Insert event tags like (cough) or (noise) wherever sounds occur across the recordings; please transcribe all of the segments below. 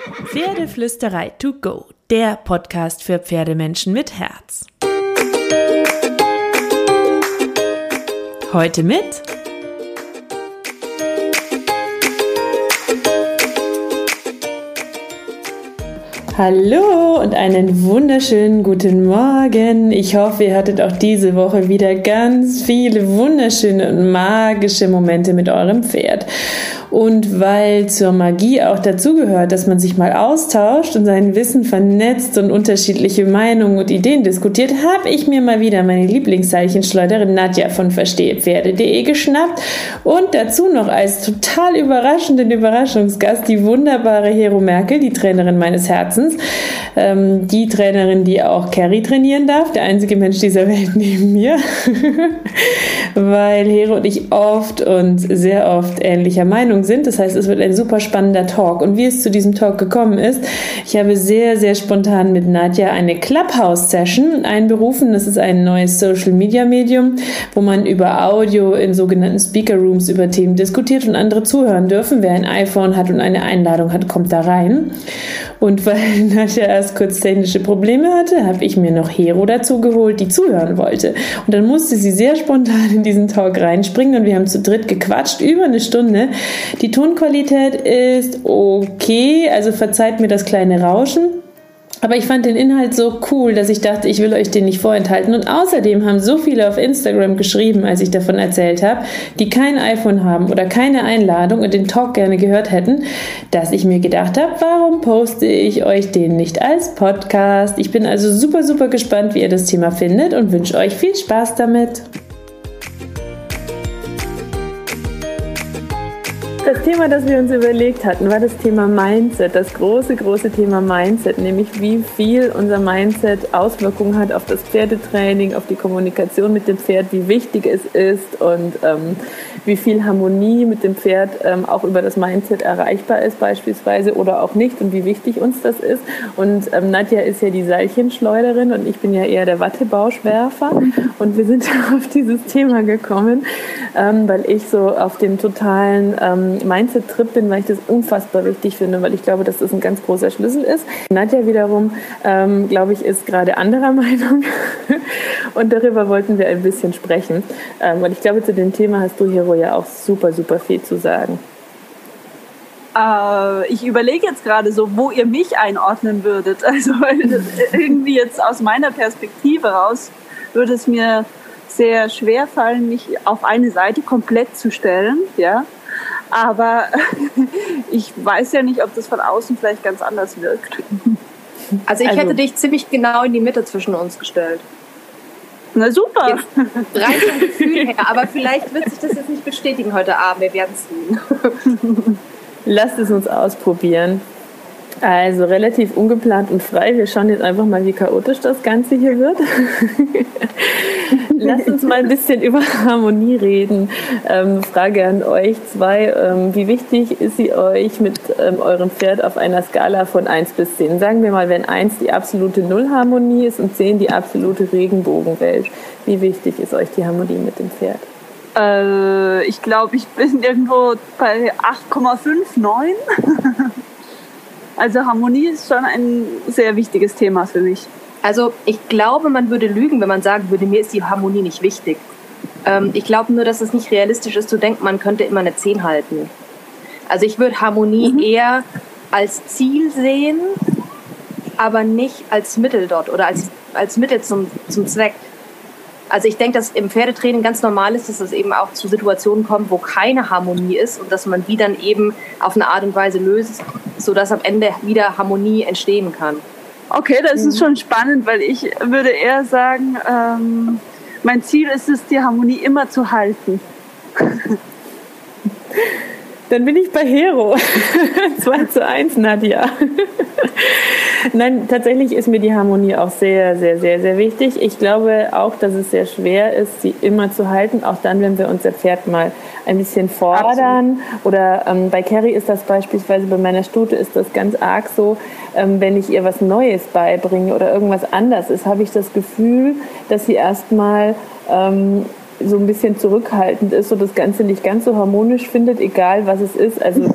Pferdeflüsterei to go, der Podcast für Pferdemenschen mit Herz. Heute mit Hallo und einen wunderschönen guten Morgen. Ich hoffe, ihr hattet auch diese Woche wieder ganz viele wunderschöne und magische Momente mit eurem Pferd. Und weil zur Magie auch dazugehört, dass man sich mal austauscht und sein Wissen vernetzt und unterschiedliche Meinungen und Ideen diskutiert, habe ich mir mal wieder meine Lieblingsseilchenschleuderin Nadja von verstehepferde.de geschnappt. Und dazu noch als total überraschenden Überraschungsgast die wunderbare Hero Merkel, die Trainerin meines Herzens, ähm, die Trainerin, die auch Carrie trainieren darf, der einzige Mensch dieser Welt neben mir, (laughs) weil Hero und ich oft und sehr oft ähnlicher Meinung Sendung sind. Das heißt, es wird ein super spannender Talk. Und wie es zu diesem Talk gekommen ist, ich habe sehr, sehr spontan mit Nadja eine Clubhouse-Session einberufen. Das ist ein neues Social-Media-Medium, wo man über Audio in sogenannten Speaker-Rooms über Themen diskutiert und andere zuhören dürfen. Wer ein iPhone hat und eine Einladung hat, kommt da rein. Und weil (laughs) Nadja erst kurz technische Probleme hatte, habe ich mir noch Hero dazu geholt, die zuhören wollte. Und dann musste sie sehr spontan in diesen Talk reinspringen und wir haben zu dritt gequatscht über eine Stunde. Die Tonqualität ist okay, also verzeiht mir das kleine Rauschen. Aber ich fand den Inhalt so cool, dass ich dachte, ich will euch den nicht vorenthalten. Und außerdem haben so viele auf Instagram geschrieben, als ich davon erzählt habe, die kein iPhone haben oder keine Einladung und den Talk gerne gehört hätten, dass ich mir gedacht habe, warum poste ich euch den nicht als Podcast? Ich bin also super, super gespannt, wie ihr das Thema findet und wünsche euch viel Spaß damit. Das Thema, das wir uns überlegt hatten, war das Thema Mindset, das große, große Thema Mindset, nämlich wie viel unser Mindset Auswirkungen hat auf das Pferdetraining, auf die Kommunikation mit dem Pferd, wie wichtig es ist und ähm, wie viel Harmonie mit dem Pferd ähm, auch über das Mindset erreichbar ist beispielsweise oder auch nicht und wie wichtig uns das ist. Und ähm, Nadja ist ja die Seilchenschleuderin und ich bin ja eher der Wattebauschwerfer und wir sind (laughs) auf dieses Thema gekommen, ähm, weil ich so auf dem totalen ähm, Mindset-Trip bin, weil ich das unfassbar wichtig finde, weil ich glaube, dass das ein ganz großer Schlüssel ist. Nadja wiederum, ähm, glaube ich, ist gerade anderer (laughs) Meinung und darüber wollten wir ein bisschen sprechen, ähm, weil ich glaube, zu dem Thema hast du hier Caro ja auch super, super viel zu sagen. Äh, ich überlege jetzt gerade so, wo ihr mich einordnen würdet. (laughs) Also irgendwie jetzt aus meiner Perspektive raus würde es mir sehr schwer fallen, mich auf eine Seite komplett zu stellen, ja. Aber (laughs) ich weiß ja nicht, ob das von außen vielleicht ganz anders wirkt. Also ich also, hätte dich ziemlich genau in die Mitte zwischen uns gestellt. Na super. Jetzt rein vom Gefühl her. Aber vielleicht wird sich das jetzt nicht bestätigen heute Abend. Wir werden es sehen. Lasst es uns ausprobieren. Also relativ ungeplant und frei. Wir schauen jetzt einfach mal, wie chaotisch das Ganze hier wird. (laughs) Lasst uns mal ein bisschen über Harmonie reden. Ähm, Frage an euch zwei. Ähm, wie wichtig ist sie euch mit ähm, eurem Pferd auf einer Skala von 1 bis 10? Sagen wir mal, wenn 1 die absolute Nullharmonie ist und 10 die absolute Regenbogenwelt. Wie wichtig ist euch die Harmonie mit dem Pferd? Äh, ich glaube, ich bin irgendwo bei 8,59. Also Harmonie ist schon ein sehr wichtiges Thema für mich. Also ich glaube, man würde lügen, wenn man sagen würde, mir ist die Harmonie nicht wichtig. Ähm, ich glaube nur, dass es nicht realistisch ist zu denken, man könnte immer eine 10 halten. Also ich würde Harmonie mhm. eher als Ziel sehen, aber nicht als Mittel dort oder als, als Mittel zum, zum Zweck. Also ich denke, dass im Pferdetraining ganz normal ist, dass es eben auch zu Situationen kommt, wo keine Harmonie ist und dass man die dann eben auf eine Art und Weise löst, sodass am Ende wieder Harmonie entstehen kann. Okay, das ist mhm. schon spannend, weil ich würde eher sagen, ähm, mein Ziel ist es, die Harmonie immer zu halten. (laughs) Dann bin ich bei Hero. (laughs) 2 zu 1, Nadja. Nein, tatsächlich ist mir die Harmonie auch sehr, sehr, sehr, sehr wichtig. Ich glaube auch, dass es sehr schwer ist, sie immer zu halten, auch dann, wenn wir unser Pferd mal ein bisschen fordern. Absolut. Oder ähm, bei Carrie ist das beispielsweise, bei meiner Stute ist das ganz arg so, ähm, wenn ich ihr was Neues beibringe oder irgendwas anders ist, habe ich das Gefühl, dass sie erstmal ähm, so ein bisschen zurückhaltend ist und das Ganze nicht ganz so harmonisch findet, egal was es ist. Also (laughs)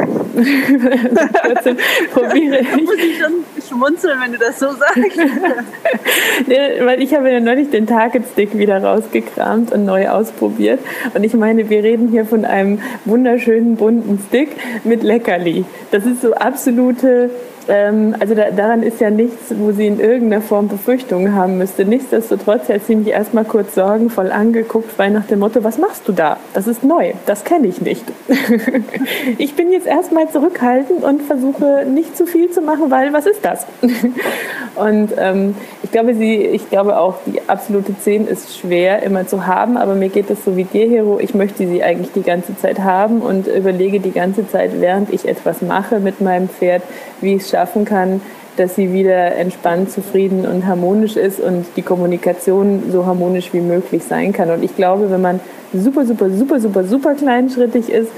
probiere ich. Muss ich schon schmunzeln, wenn du das so sagst. (laughs) ja, weil ich habe ja neulich den Target Stick wieder rausgekramt und neu ausprobiert. Und ich meine, wir reden hier von einem wunderschönen bunten Stick mit Leckerli. Das ist so absolute also da, daran ist ja nichts, wo sie in irgendeiner Form Befürchtungen haben müsste. Nichtsdestotrotz hat sie mich erstmal kurz sorgenvoll angeguckt, weil nach dem Motto, was machst du da? Das ist neu, das kenne ich nicht. (laughs) ich bin jetzt erstmal zurückhaltend und versuche nicht zu viel zu machen, weil was ist das? (laughs) und ähm, ich glaube, sie, ich glaube auch, die absolute 10 ist schwer immer zu haben, aber mir geht es so wie dir, Hero. Ich möchte sie eigentlich die ganze Zeit haben und überlege die ganze Zeit, während ich etwas mache mit meinem Pferd, wie es schaffen kann, dass sie wieder entspannt, zufrieden und harmonisch ist und die Kommunikation so harmonisch wie möglich sein kann. Und ich glaube, wenn man super, super, super, super, super kleinschrittig ist,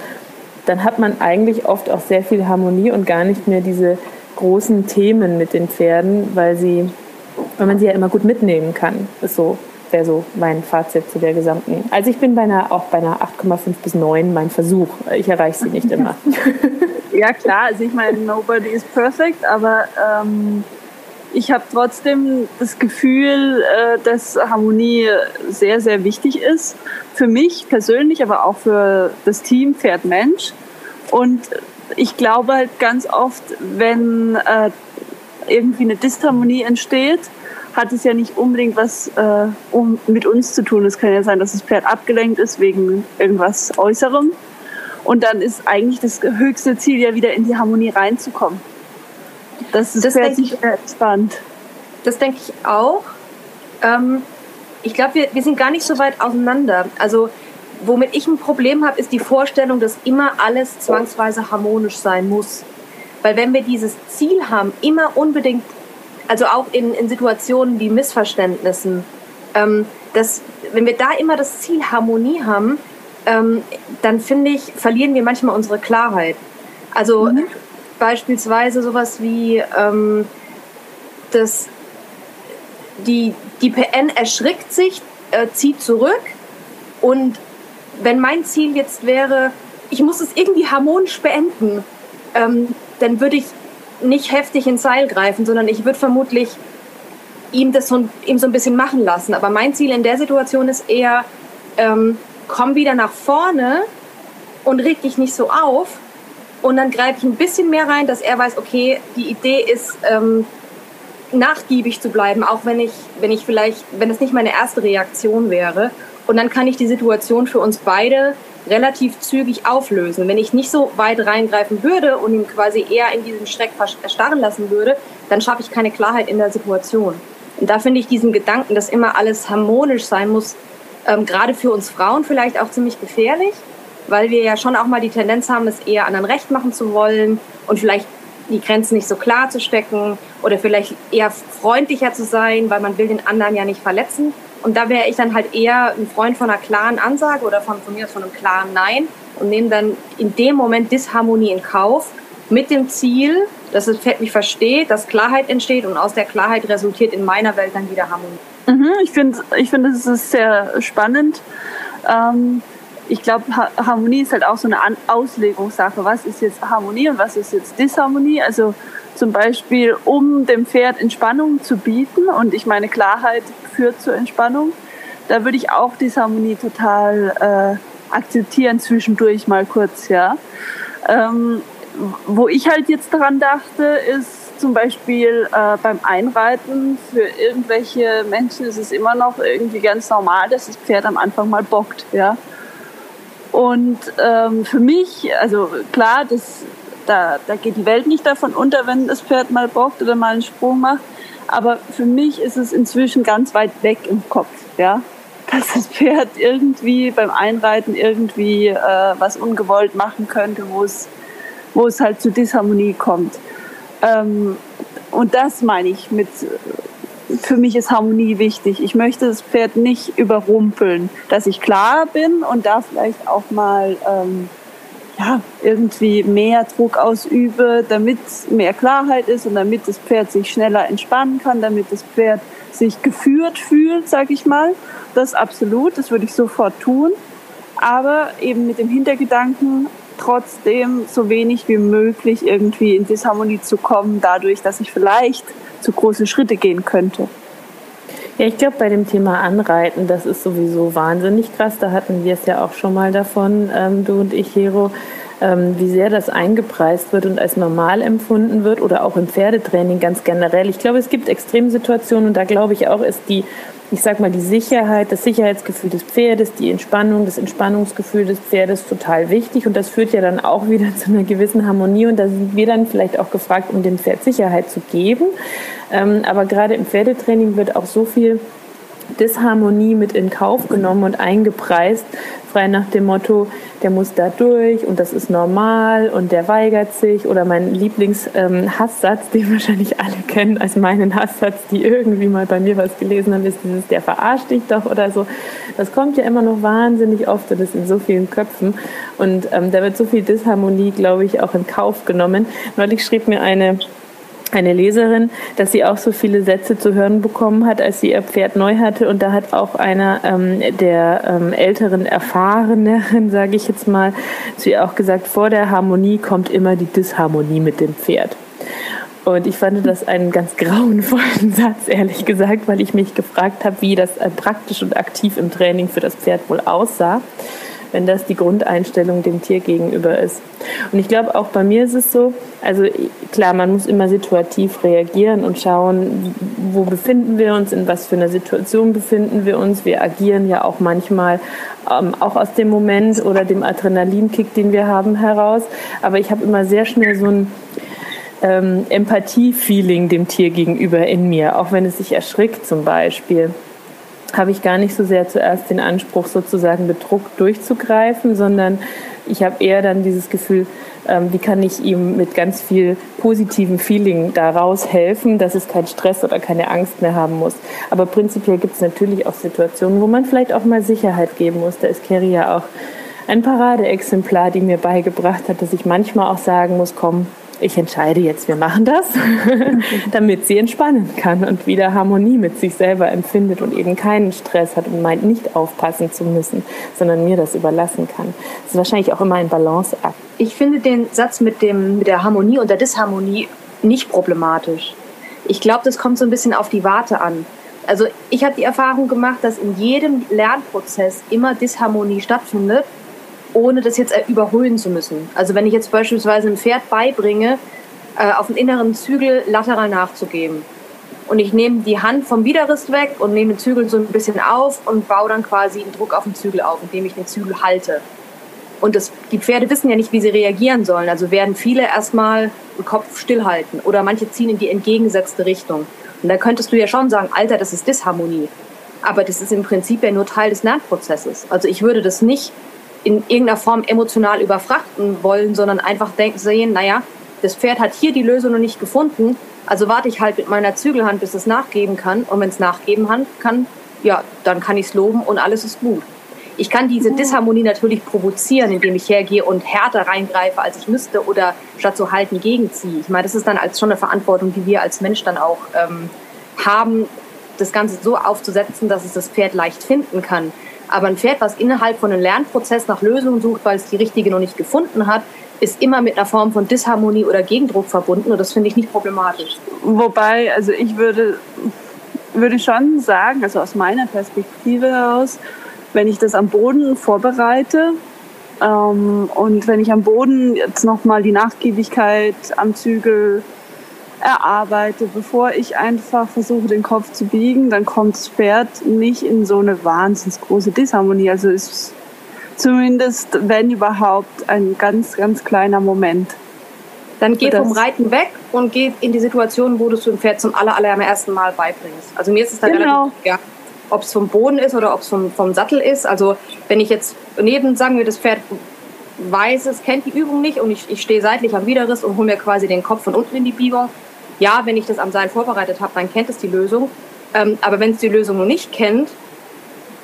dann hat man eigentlich oft auch sehr viel Harmonie und gar nicht mehr diese großen Themen mit den Pferden, weil sie, weil man sie ja immer gut mitnehmen kann. Das so wäre so mein Fazit zu der gesamten. Also ich bin bei einer, auch bei einer 8,5 bis 9 mein Versuch. Ich erreiche sie nicht immer. (laughs) ja klar, also ich meine, nobody is perfect, aber ähm, ich habe trotzdem das Gefühl, äh, dass Harmonie sehr, sehr wichtig ist. Für mich persönlich, aber auch für das Team Pferd Mensch. Und ich glaube halt ganz oft, wenn äh, irgendwie eine Disharmonie entsteht, hat es ja nicht unbedingt was äh, um, mit uns zu tun. Es kann ja sein, dass das Pferd abgelenkt ist wegen irgendwas Äußerem. Und dann ist eigentlich das höchste Ziel ja wieder in die Harmonie reinzukommen. Das ist das sich entspannt. Das denke ich auch. Ähm, ich glaube, wir, wir sind gar nicht so weit auseinander. Also womit ich ein Problem habe, ist die Vorstellung, dass immer alles zwangsweise harmonisch sein muss. Weil wenn wir dieses Ziel haben, immer unbedingt also auch in, in Situationen wie Missverständnissen, ähm, dass, wenn wir da immer das Ziel Harmonie haben, ähm, dann finde ich, verlieren wir manchmal unsere Klarheit. Also mhm. beispielsweise sowas wie, ähm, dass die, die PN erschrickt sich, äh, zieht zurück und wenn mein Ziel jetzt wäre, ich muss es irgendwie harmonisch beenden, ähm, dann würde ich nicht heftig ins Seil greifen, sondern ich würde vermutlich ihm das so, ihm so ein bisschen machen lassen. Aber mein Ziel in der Situation ist eher, ähm, komm wieder nach vorne und reg dich nicht so auf. Und dann greife ich ein bisschen mehr rein, dass er weiß, okay, die Idee ist, ähm, nachgiebig zu bleiben, auch wenn ich, wenn ich vielleicht, wenn es nicht meine erste Reaktion wäre. Und dann kann ich die Situation für uns beide relativ zügig auflösen. Wenn ich nicht so weit reingreifen würde und ihn quasi eher in diesen Schreck erstarren lassen würde, dann schaffe ich keine Klarheit in der Situation. Und da finde ich diesen Gedanken, dass immer alles harmonisch sein muss, ähm, gerade für uns Frauen vielleicht auch ziemlich gefährlich, weil wir ja schon auch mal die Tendenz haben, es eher anderen recht machen zu wollen und vielleicht die Grenzen nicht so klar zu stecken oder vielleicht eher freundlicher zu sein, weil man will den anderen ja nicht verletzen. Und da wäre ich dann halt eher ein Freund von einer klaren Ansage oder von, von mir aus von einem klaren Nein und nehme dann in dem Moment Disharmonie in Kauf mit dem Ziel, dass das Pferd mich versteht, dass Klarheit entsteht und aus der Klarheit resultiert in meiner Welt dann wieder Harmonie. Mhm, ich finde, ich find, das ist sehr spannend. Ähm, ich glaube, Harmonie ist halt auch so eine Auslegungssache. Was ist jetzt Harmonie und was ist jetzt Disharmonie? Also zum Beispiel, um dem Pferd Entspannung zu bieten und ich meine Klarheit führt zur Entspannung, da würde ich auch Disharmonie total äh, akzeptieren zwischendurch mal kurz, ja. Ähm, wo ich halt jetzt dran dachte, ist zum Beispiel äh, beim Einreiten für irgendwelche Menschen ist es immer noch irgendwie ganz normal, dass das Pferd am Anfang mal bockt, ja. Und ähm, für mich, also klar, das, da, da geht die Welt nicht davon unter, wenn das Pferd mal bockt oder mal einen Sprung macht. Aber für mich ist es inzwischen ganz weit weg im Kopf, ja. Dass das Pferd irgendwie beim Einreiten irgendwie äh, was ungewollt machen könnte, wo es, wo es halt zu Disharmonie kommt. Ähm, und das meine ich mit, für mich ist Harmonie wichtig. Ich möchte das Pferd nicht überrumpeln, dass ich klar bin und da vielleicht auch mal ähm, ja, irgendwie mehr Druck ausübe, damit mehr Klarheit ist und damit das Pferd sich schneller entspannen kann, damit das Pferd sich geführt fühlt, sag ich mal. Das absolut, das würde ich sofort tun. Aber eben mit dem Hintergedanken, trotzdem so wenig wie möglich irgendwie in Disharmonie zu kommen, dadurch, dass ich vielleicht zu große Schritte gehen könnte. Ja, ich glaube, bei dem Thema Anreiten, das ist sowieso wahnsinnig krass. Da hatten wir es ja auch schon mal davon, ähm, du und ich, Hero, ähm, wie sehr das eingepreist wird und als normal empfunden wird oder auch im Pferdetraining ganz generell. Ich glaube, es gibt Extremsituationen und da glaube ich auch, ist die ich sag mal, die Sicherheit, das Sicherheitsgefühl des Pferdes, die Entspannung, das Entspannungsgefühl des Pferdes total wichtig. Und das führt ja dann auch wieder (laughs) zu einer gewissen Harmonie. Und da sind wir dann vielleicht auch gefragt, um dem Pferd Sicherheit zu geben. Ähm, aber gerade im Pferdetraining wird auch so viel Disharmonie mit in Kauf genommen und eingepreist, frei nach dem Motto, der muss da durch und das ist normal und der weigert sich. Oder mein Lieblings-Hasssatz, ähm, (laughs) den wahrscheinlich alle kennen als meinen Hasssatz, die irgendwie mal bei mir was gelesen haben, ist dieses, der verarscht dich doch oder so. Das kommt ja immer noch wahnsinnig oft und ist in so vielen Köpfen. Und ähm, da wird so viel Disharmonie, glaube ich, auch in Kauf genommen. Neulich schrieb mir eine eine Leserin, dass sie auch so viele Sätze zu hören bekommen hat, als sie ihr Pferd neu hatte. Und da hat auch einer ähm, der ähm, älteren Erfahreneren, (laughs) sage ich jetzt mal, zu ihr auch gesagt, vor der Harmonie kommt immer die Disharmonie mit dem Pferd. Und ich fand das einen ganz grauenvollen (laughs) Satz, ehrlich gesagt, weil ich mich gefragt habe, wie das äh, praktisch und aktiv im Training für das Pferd wohl aussah wenn das die Grundeinstellung dem Tier gegenüber ist. Und ich glaube, auch bei mir ist es so, also klar, man muss immer situativ reagieren und schauen, wo befinden wir uns, in was für einer Situation befinden wir uns. Wir agieren ja auch manchmal ähm, auch aus dem Moment oder dem Adrenalinkick, den wir haben, heraus. Aber ich habe immer sehr schnell so ein ähm, Empathie-Feeling dem Tier gegenüber in mir, auch wenn es sich erschrickt zum Beispiel habe ich gar nicht so sehr zuerst den Anspruch, sozusagen bedruckt durchzugreifen, sondern ich habe eher dann dieses Gefühl, ähm, wie kann ich ihm mit ganz viel positivem Feeling daraus helfen, dass es keinen Stress oder keine Angst mehr haben muss. Aber prinzipiell gibt es natürlich auch Situationen, wo man vielleicht auch mal Sicherheit geben muss. Da ist Kerry ja auch ein Paradeexemplar, die mir beigebracht hat, dass ich manchmal auch sagen muss, komm, ich entscheide jetzt, wir machen das, (laughs) damit sie entspannen kann und wieder Harmonie mit sich selber empfindet und eben keinen Stress hat und meint, nicht aufpassen zu müssen, sondern mir das überlassen kann. Das ist wahrscheinlich auch immer ein Balanceakt. Ich finde den Satz mit, dem, mit der Harmonie und der Disharmonie nicht problematisch. Ich glaube, das kommt so ein bisschen auf die Warte an. Also ich habe die Erfahrung gemacht, dass in jedem Lernprozess immer Disharmonie stattfindet ohne das jetzt überholen zu müssen. Also wenn ich jetzt beispielsweise einem Pferd beibringe, äh, auf den inneren Zügel lateral nachzugeben und ich nehme die Hand vom Widerrist weg und nehme den Zügel so ein bisschen auf und baue dann quasi einen Druck auf den Zügel auf, indem ich den Zügel halte. Und das, die Pferde wissen ja nicht, wie sie reagieren sollen. Also werden viele erstmal den Kopf stillhalten oder manche ziehen in die entgegengesetzte Richtung. Und da könntest du ja schon sagen, Alter, das ist Disharmonie. Aber das ist im Prinzip ja nur Teil des Lernprozesses. Also ich würde das nicht in irgendeiner Form emotional überfrachten wollen, sondern einfach denken, sehen, naja, das Pferd hat hier die Lösung noch nicht gefunden, also warte ich halt mit meiner Zügelhand, bis es nachgeben kann. Und wenn es nachgeben kann, ja, dann kann ich es loben und alles ist gut. Ich kann diese Disharmonie natürlich provozieren, indem ich hergehe und härter reingreife, als ich müsste, oder statt zu halten gegenziehe. Ich meine, das ist dann als schon eine Verantwortung, die wir als Mensch dann auch ähm, haben, das Ganze so aufzusetzen, dass es das Pferd leicht finden kann. Aber ein Pferd, was innerhalb von einem Lernprozess nach Lösungen sucht, weil es die richtige noch nicht gefunden hat, ist immer mit einer Form von Disharmonie oder Gegendruck verbunden und das finde ich nicht problematisch. Wobei, also ich würde, würde schon sagen, also aus meiner Perspektive heraus, wenn ich das am Boden vorbereite ähm, und wenn ich am Boden jetzt nochmal die Nachgiebigkeit am Zügel erarbeite, bevor ich einfach versuche, den Kopf zu biegen, dann kommt das Pferd nicht in so eine wahnsinnig große Disharmonie. Also ist zumindest, wenn überhaupt, ein ganz, ganz kleiner Moment. Dann geh vom Reiten weg und geh in die Situation, wo du es dem Pferd zum aller, allerersten Mal beibringst. Also mir ist es dann genau. relativ egal, ob es vom Boden ist oder ob es vom, vom Sattel ist. Also wenn ich jetzt neben, sagen wir, das Pferd weiß es, kennt die Übung nicht und ich, ich stehe seitlich am Widerriss und hole mir quasi den Kopf von unten in die Biegung, ja, wenn ich das am Seil vorbereitet habe, dann kennt es die Lösung. Ähm, aber wenn es die Lösung noch nicht kennt,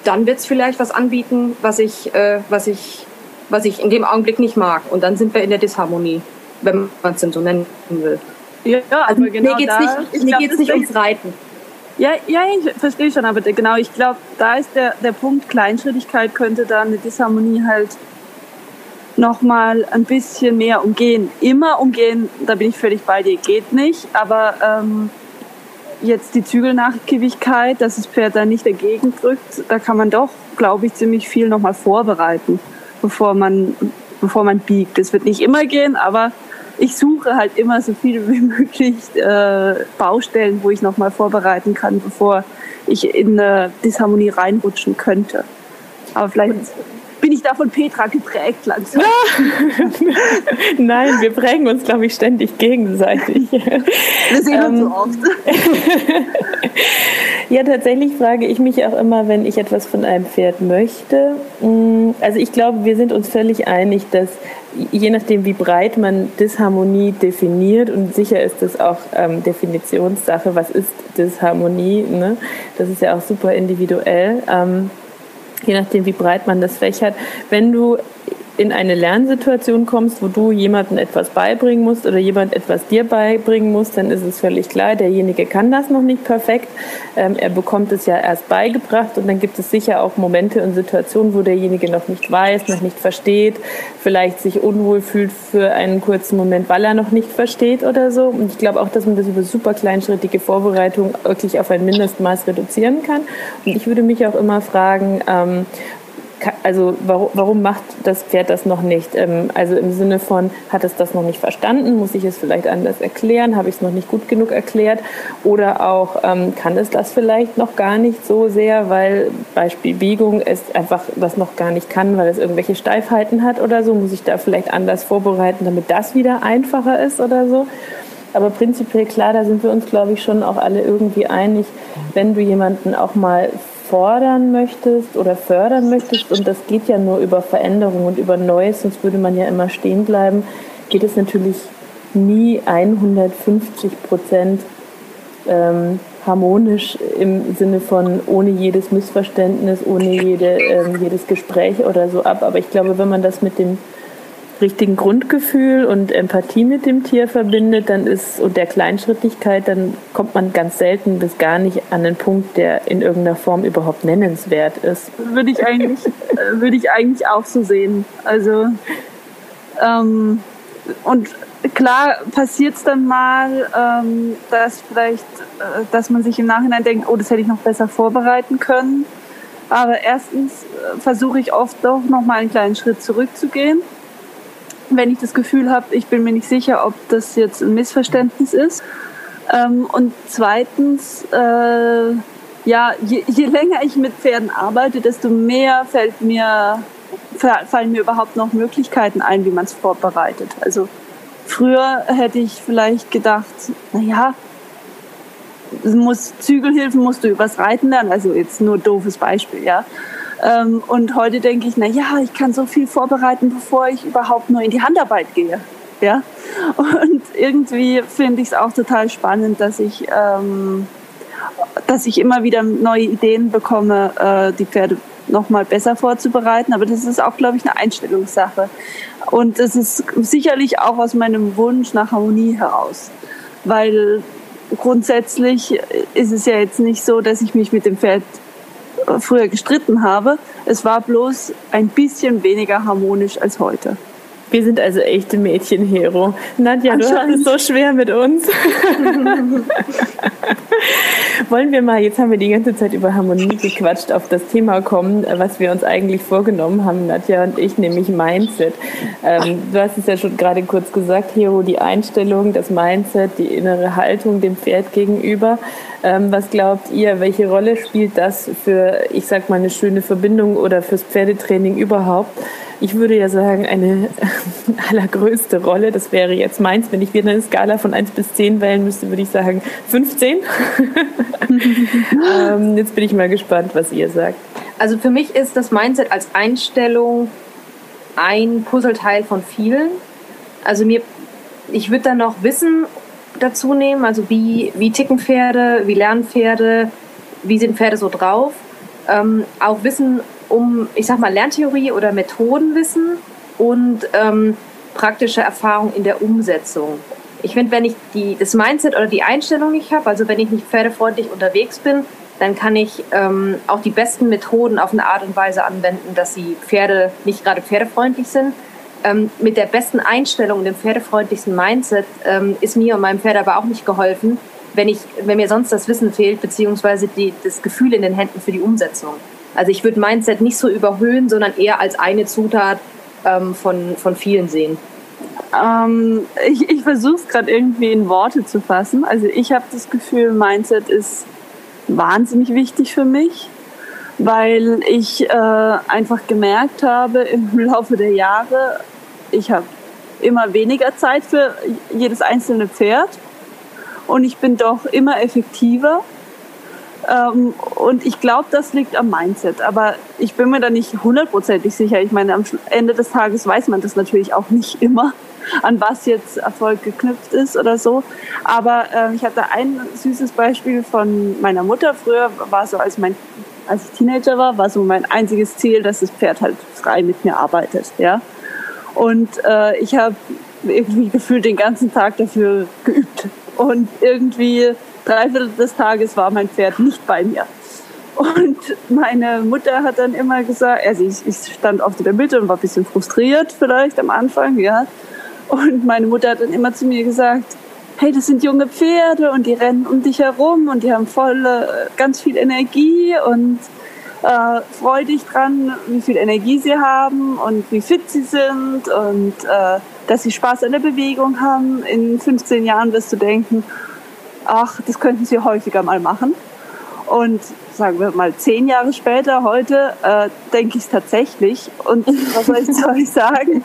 dann wird es vielleicht was anbieten, was ich, äh, was, ich, was ich in dem Augenblick nicht mag. Und dann sind wir in der Disharmonie, wenn man es denn so nennen will. Ja, also aber genau mir geht es nicht, mir geht's nicht ums Reiten. Ja, ja, ich verstehe schon, aber genau, ich glaube, da ist der, der Punkt, Kleinschrittigkeit könnte da eine Disharmonie halt nochmal ein bisschen mehr umgehen. Immer umgehen, da bin ich völlig bei dir, geht nicht. Aber ähm, jetzt die Zügelnachgiebigkeit, dass das Pferd da nicht dagegen drückt, da kann man doch, glaube ich, ziemlich viel nochmal vorbereiten, bevor man, bevor man biegt. Das wird nicht immer gehen, aber ich suche halt immer so viel wie (laughs) möglich äh, Baustellen, wo ich nochmal vorbereiten kann, bevor ich in eine Disharmonie reinrutschen könnte. Aber vielleicht bin ich da von Petra geprägt langsam. (laughs) Nein, wir prägen uns, glaube ich, ständig gegenseitig. Wir sehen uns so ähm, oft. (laughs) ja, tatsächlich frage ich mich auch immer, wenn ich etwas von einem Pferd möchte. Mm, also ich glaube, wir sind uns völlig einig, dass je nachdem, wie breit man Disharmonie definiert, und sicher ist das auch ähm, Definitionssache, was ist Disharmonie, ne? das ist ja auch super individuell. Ähm, je nachdem, wie breit man das fächert. Wenn du in eine Lernsituation kommst, wo du jemandem etwas beibringen musst oder jemand etwas dir beibringen muss, dann ist es völlig klar, derjenige kann das noch nicht perfekt. Ähm, er bekommt es ja erst beigebracht und dann gibt es sicher auch Momente und Situationen, wo derjenige noch nicht weiß, noch nicht versteht, vielleicht sich unwohl fühlt für einen kurzen Moment, weil er noch nicht versteht oder so. Und ich glaube auch, dass man das über super kleinschrittige Vorbereitung wirklich auf ein Mindestmaß reduzieren kann. Und ich würde mich auch immer fragen, ähm, also warum, warum macht das Pferd das noch nicht? Ähm, also im Sinne von, hat es das noch nicht verstanden? Muss ich es vielleicht anders erklären? Habe ich es noch nicht gut genug erklärt? Oder auch, ähm, kann es das vielleicht noch gar nicht so sehr, weil Beispiel Biegung es einfach das noch gar nicht kann, weil es irgendwelche Steifheiten hat oder so? Muss ich da vielleicht anders vorbereiten, damit das wieder einfacher ist oder so? Aber prinzipiell klar, da sind wir uns, glaube ich, schon auch alle irgendwie einig, wenn du jemanden auch mal fordern möchtest oder fördern möchtest, und das geht ja nur über Veränderung und über Neues, sonst würde man ja immer stehen bleiben, geht es natürlich nie 150 Prozent ähm, harmonisch im Sinne von ohne jedes Missverständnis, ohne jede, ähm, jedes Gespräch oder so ab. Aber ich glaube, wenn man das mit dem richtigen Grundgefühl und Empathie mit dem Tier verbindet, dann ist und der Kleinschrittigkeit, dann kommt man ganz selten bis gar nicht an den Punkt, der in irgendeiner Form überhaupt nennenswert ist. Würde ich eigentlich, äh, würde ich eigentlich auch so sehen. Also ähm, und klar passiert es dann mal, ähm, dass vielleicht, äh, dass man sich im Nachhinein denkt, oh, das hätte ich noch besser vorbereiten können. Aber erstens äh, versuche ich oft doch noch mal einen kleinen Schritt zurückzugehen wenn ich das Gefühl habe, ich bin mir nicht sicher, ob das jetzt ein Missverständnis ist. Ähm, und zweitens, äh, ja, je, je, länger ich mit Pferden arbeite, desto mehr fällt mir, fallen mir überhaupt noch Möglichkeiten ein, wie man es vorbereitet. Also früher hätte ich vielleicht gedacht, naja, muss, Zügelhilfen musst du übers Reiten lernen, also jetzt nur doofes Beispiel, ja. Ähm, und heute denke ich, na ja, ich kann so viel vorbereiten, bevor ich überhaupt nur in die Handarbeit gehe. Ja? Und irgendwie finde ich es auch total spannend, dass ich, ähm, dass ich immer wieder neue Ideen bekomme, äh, die Pferde noch mal besser vorzubereiten. Aber das ist auch, glaube ich, eine Einstellungssache. Und das ist sicherlich auch aus meinem Wunsch nach Harmonie heraus. Weil grundsätzlich ist es ja jetzt nicht so, dass ich mich mit dem Pferd früher gestritten habe. Es war bloß ein bisschen weniger harmonisch als heute. Wir sind also echte Mädchenhero. Nadja, du hast es so schwer mit uns. (laughs) Wollen wir mal, jetzt haben wir die ganze Zeit über Harmonie gequatscht, auf das Thema kommen, was wir uns eigentlich vorgenommen haben, Nadja und ich, nämlich Mindset. Ähm, du hast es ja schon gerade kurz gesagt, Hero, die Einstellung, das Mindset, die innere Haltung dem Pferd gegenüber. Ähm, was glaubt ihr, welche Rolle spielt das für, ich sag mal, eine schöne Verbindung oder fürs Pferdetraining überhaupt? Ich würde ja sagen, eine (laughs) allergrößte Rolle, das wäre jetzt meins, wenn ich wieder eine Skala von 1 bis 10 wählen müsste, würde ich sagen 15. (laughs) (laughs) ähm, jetzt bin ich mal gespannt, was ihr sagt. Also für mich ist das Mindset als Einstellung ein Puzzleteil von vielen. Also mir, ich würde dann noch Wissen dazu nehmen, also wie, wie ticken Pferde, wie lernen Pferde, wie sind Pferde so drauf. Ähm, auch Wissen um, ich sag mal, Lerntheorie oder Methodenwissen und ähm, praktische Erfahrung in der Umsetzung. Ich finde, wenn ich die, das Mindset oder die Einstellung nicht habe, also wenn ich nicht pferdefreundlich unterwegs bin, dann kann ich ähm, auch die besten Methoden auf eine Art und Weise anwenden, dass sie Pferde nicht gerade pferdefreundlich sind. ähm, mit der besten Einstellung, dem pferdefreundlichsten Mindset, ähm, ist mir und meinem Pferd aber auch nicht geholfen, wenn, ich, wenn mir sonst das Wissen fehlt, beziehungsweise die, das Gefühl in den Händen für die Umsetzung. Also ich würde Mindset nicht so überhöhen, sondern eher als eine Zutat ähm, von, von vielen sehen. Ähm, ich ich versuche es gerade irgendwie in Worte zu fassen. Also ich habe das Gefühl, Mindset ist wahnsinnig wichtig für mich, weil ich äh, einfach gemerkt habe im (laughs) Laufe der Jahre, ich habe immer weniger Zeit für jedes einzelne Pferd und ich bin doch immer effektiver. Ähm, und ich glaube, das liegt am Mindset. Aber ich bin mir da nicht hundertprozentig sicher. Ich meine, am Ende des Tages weiß man das natürlich auch nicht immer, (laughs) an was jetzt Erfolg geknüpft ist oder so. Aber äh, ich hatte ein süßes Beispiel von meiner Mutter. Früher war so, als, mein, als ich Teenager war, war so mein einziges Ziel, dass das Pferd halt frei mit mir arbeitet. Ja? Und äh, ich habe irgendwie gefühlt den ganzen Tag dafür geübt. Und irgendwie drei Viertel des Tages war mein Pferd nicht bei mir. Und meine Mutter hat dann immer gesagt, also ich, ich stand oft in der Mitte und war ein bisschen frustriert vielleicht am Anfang, ja. Und meine Mutter hat dann immer zu mir gesagt, hey, das sind junge Pferde und die rennen um dich herum und die haben voll ganz viel Energie und äh, freu dich dran, wie viel Energie sie haben und wie fit sie sind und äh, dass sie Spaß an der Bewegung haben. In 15 Jahren wirst du denken, ach, das könnten sie häufiger mal machen. Und sagen wir mal zehn Jahre später, heute, äh, denke ich es tatsächlich. Und (laughs) was soll ich, soll ich sagen?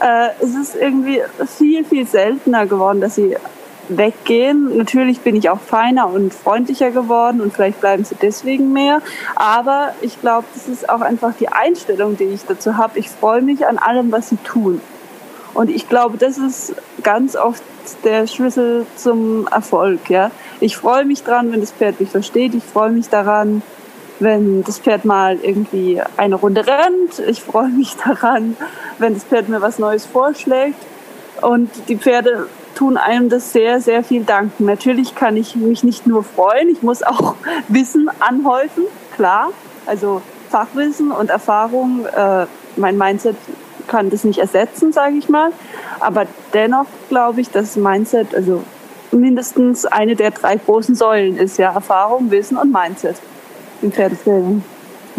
Äh, es ist irgendwie viel, viel seltener geworden, dass sie weggehen. Natürlich bin ich auch feiner und freundlicher geworden und vielleicht bleiben sie deswegen mehr. Aber ich glaube, das ist auch einfach die Einstellung, die ich dazu habe. Ich freue mich an allem, was sie tun. Und ich glaube, das ist ganz oft der Schlüssel zum Erfolg. Ja? Ich freue mich dran, wenn das Pferd mich versteht. Ich freue mich daran, wenn das Pferd mal irgendwie eine Runde rennt. Ich freue mich daran, wenn das Pferd mir was Neues vorschlägt. Und die Pferde tun einem das sehr, sehr viel danken. Natürlich kann ich mich nicht nur freuen, ich muss auch (laughs) Wissen anhäufen, klar. Also Fachwissen und Erfahrung, äh, mein Mindset kann das nicht ersetzen, sage ich mal. Aber dennoch glaube ich, dass Mindset also mindestens eine der drei großen Säulen ist, ja, Erfahrung, Wissen und Mindset im Pferdetraining.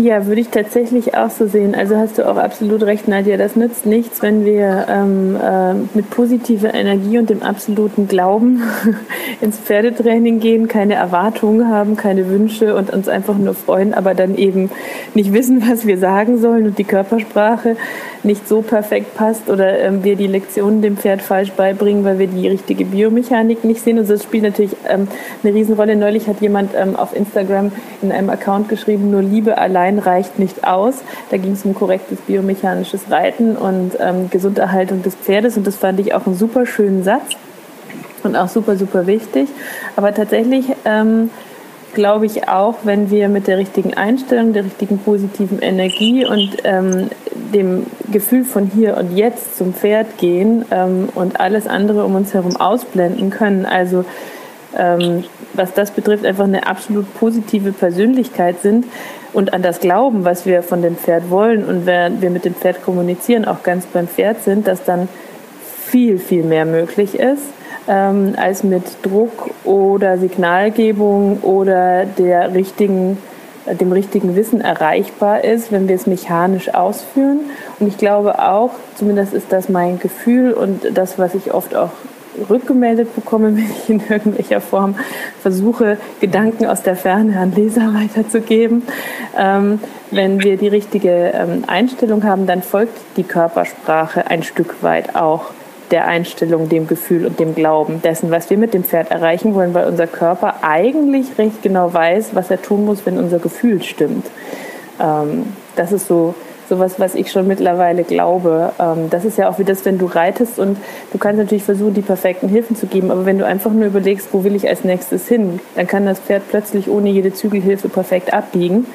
Ja, würde ich tatsächlich auch so sehen. Also hast du auch absolut recht, Nadja. Das nützt nichts, wenn wir ähm, äh, mit positiver Energie und dem absoluten Glauben (laughs) ins Pferdetraining gehen, keine Erwartungen haben, keine Wünsche und uns einfach nur freuen, aber dann eben nicht wissen, (laughs) was wir sagen sollen und die Körpersprache nicht so perfekt passt oder ähm, wir die Lektionen dem Pferd falsch beibringen, weil wir die richtige Biomechanik nicht sehen. Und das spielt natürlich ähm, eine Riesenrolle. Neulich hat jemand ähm, auf Instagram in einem Account geschrieben, nur Liebe allein reicht nicht aus. Da ging es um korrektes biomechanisches Reiten und ähm, Gesunderhaltung des Pferdes. Und das fand ich auch einen super schönen Satz und auch super, super wichtig. Aber tatsächlich ähm, glaube ich auch, wenn wir mit der richtigen Einstellung, der richtigen positiven Energie und ähm, dem Gefühl von hier und jetzt zum Pferd gehen ähm, und alles andere um uns herum ausblenden können. Also ähm, was das betrifft, einfach eine absolut positive Persönlichkeit sind und an das Glauben, was wir von dem Pferd wollen und wenn wir mit dem Pferd kommunizieren, auch ganz beim Pferd sind, dass dann viel, viel mehr möglich ist ähm, als mit Druck oder Signalgebung oder der richtigen, dem richtigen Wissen erreichbar ist, wenn wir es mechanisch ausführen. Und ich glaube auch, zumindest ist das mein Gefühl und das, was ich oft auch rückgemeldet bekomme, (laughs) wenn ich in irgendwelcher Form versuche, Gedanken aus der Ferne an Leser weiterzugeben. Ähm, wenn wir die richtige ähm, Einstellung haben, dann folgt die Körpersprache ein Stück weit auch der Einstellung, dem Gefühl und dem Glauben dessen, was wir mit dem Pferd erreichen wollen, weil unser Körper eigentlich recht genau weiß, was er tun muss, wenn unser Gefühl stimmt. Ähm, das ist so sowas, was ich schon mittlerweile glaube. Ähm, das ist ja auch wie das, wenn du reitest und du kannst natürlich versuchen, die perfekten Hilfen zu geben, aber wenn du einfach nur überlegst, wo will ich als nächstes hin, dann kann das Pferd plötzlich ohne jede Zügelhilfe perfekt abbiegen.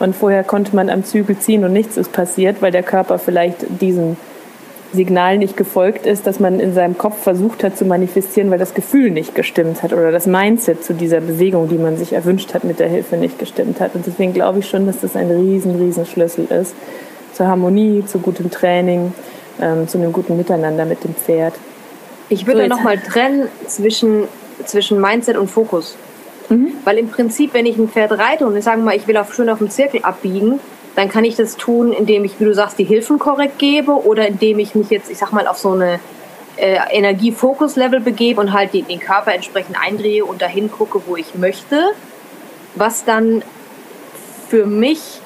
Und vorher konnte man am Zügel ziehen und nichts ist passiert, weil der Körper vielleicht diesen Signal nicht gefolgt ist, dass man in seinem Kopf versucht hat zu manifestieren, weil das Gefühl nicht gestimmt hat oder das Mindset zu dieser Bewegung, die man sich erwünscht hat, mit der Hilfe nicht gestimmt hat. Und deswegen glaube ich schon, dass das ein riesen, riesen Schlüssel ist zur Harmonie, zu gutem Training ähm, zu einem guten Miteinander mit dem Pferd. Ich würde so, nochmal trennen zwischen, zwischen Mindset und Fokus. Mhm. Weil im Prinzip, wenn ich ein Pferd reite und ich sage mal, ich will auf, schön auf dem Zirkel abbiegen, dann kann ich das tun, indem ich, wie du sagst, die Hilfen korrekt gebe oder indem ich mich jetzt, ich sag mal, auf so eine äh, Energiefokus-Level begebe und halt den, den Körper entsprechend eindrehe und dahin gucke, wo ich möchte, was dann für mich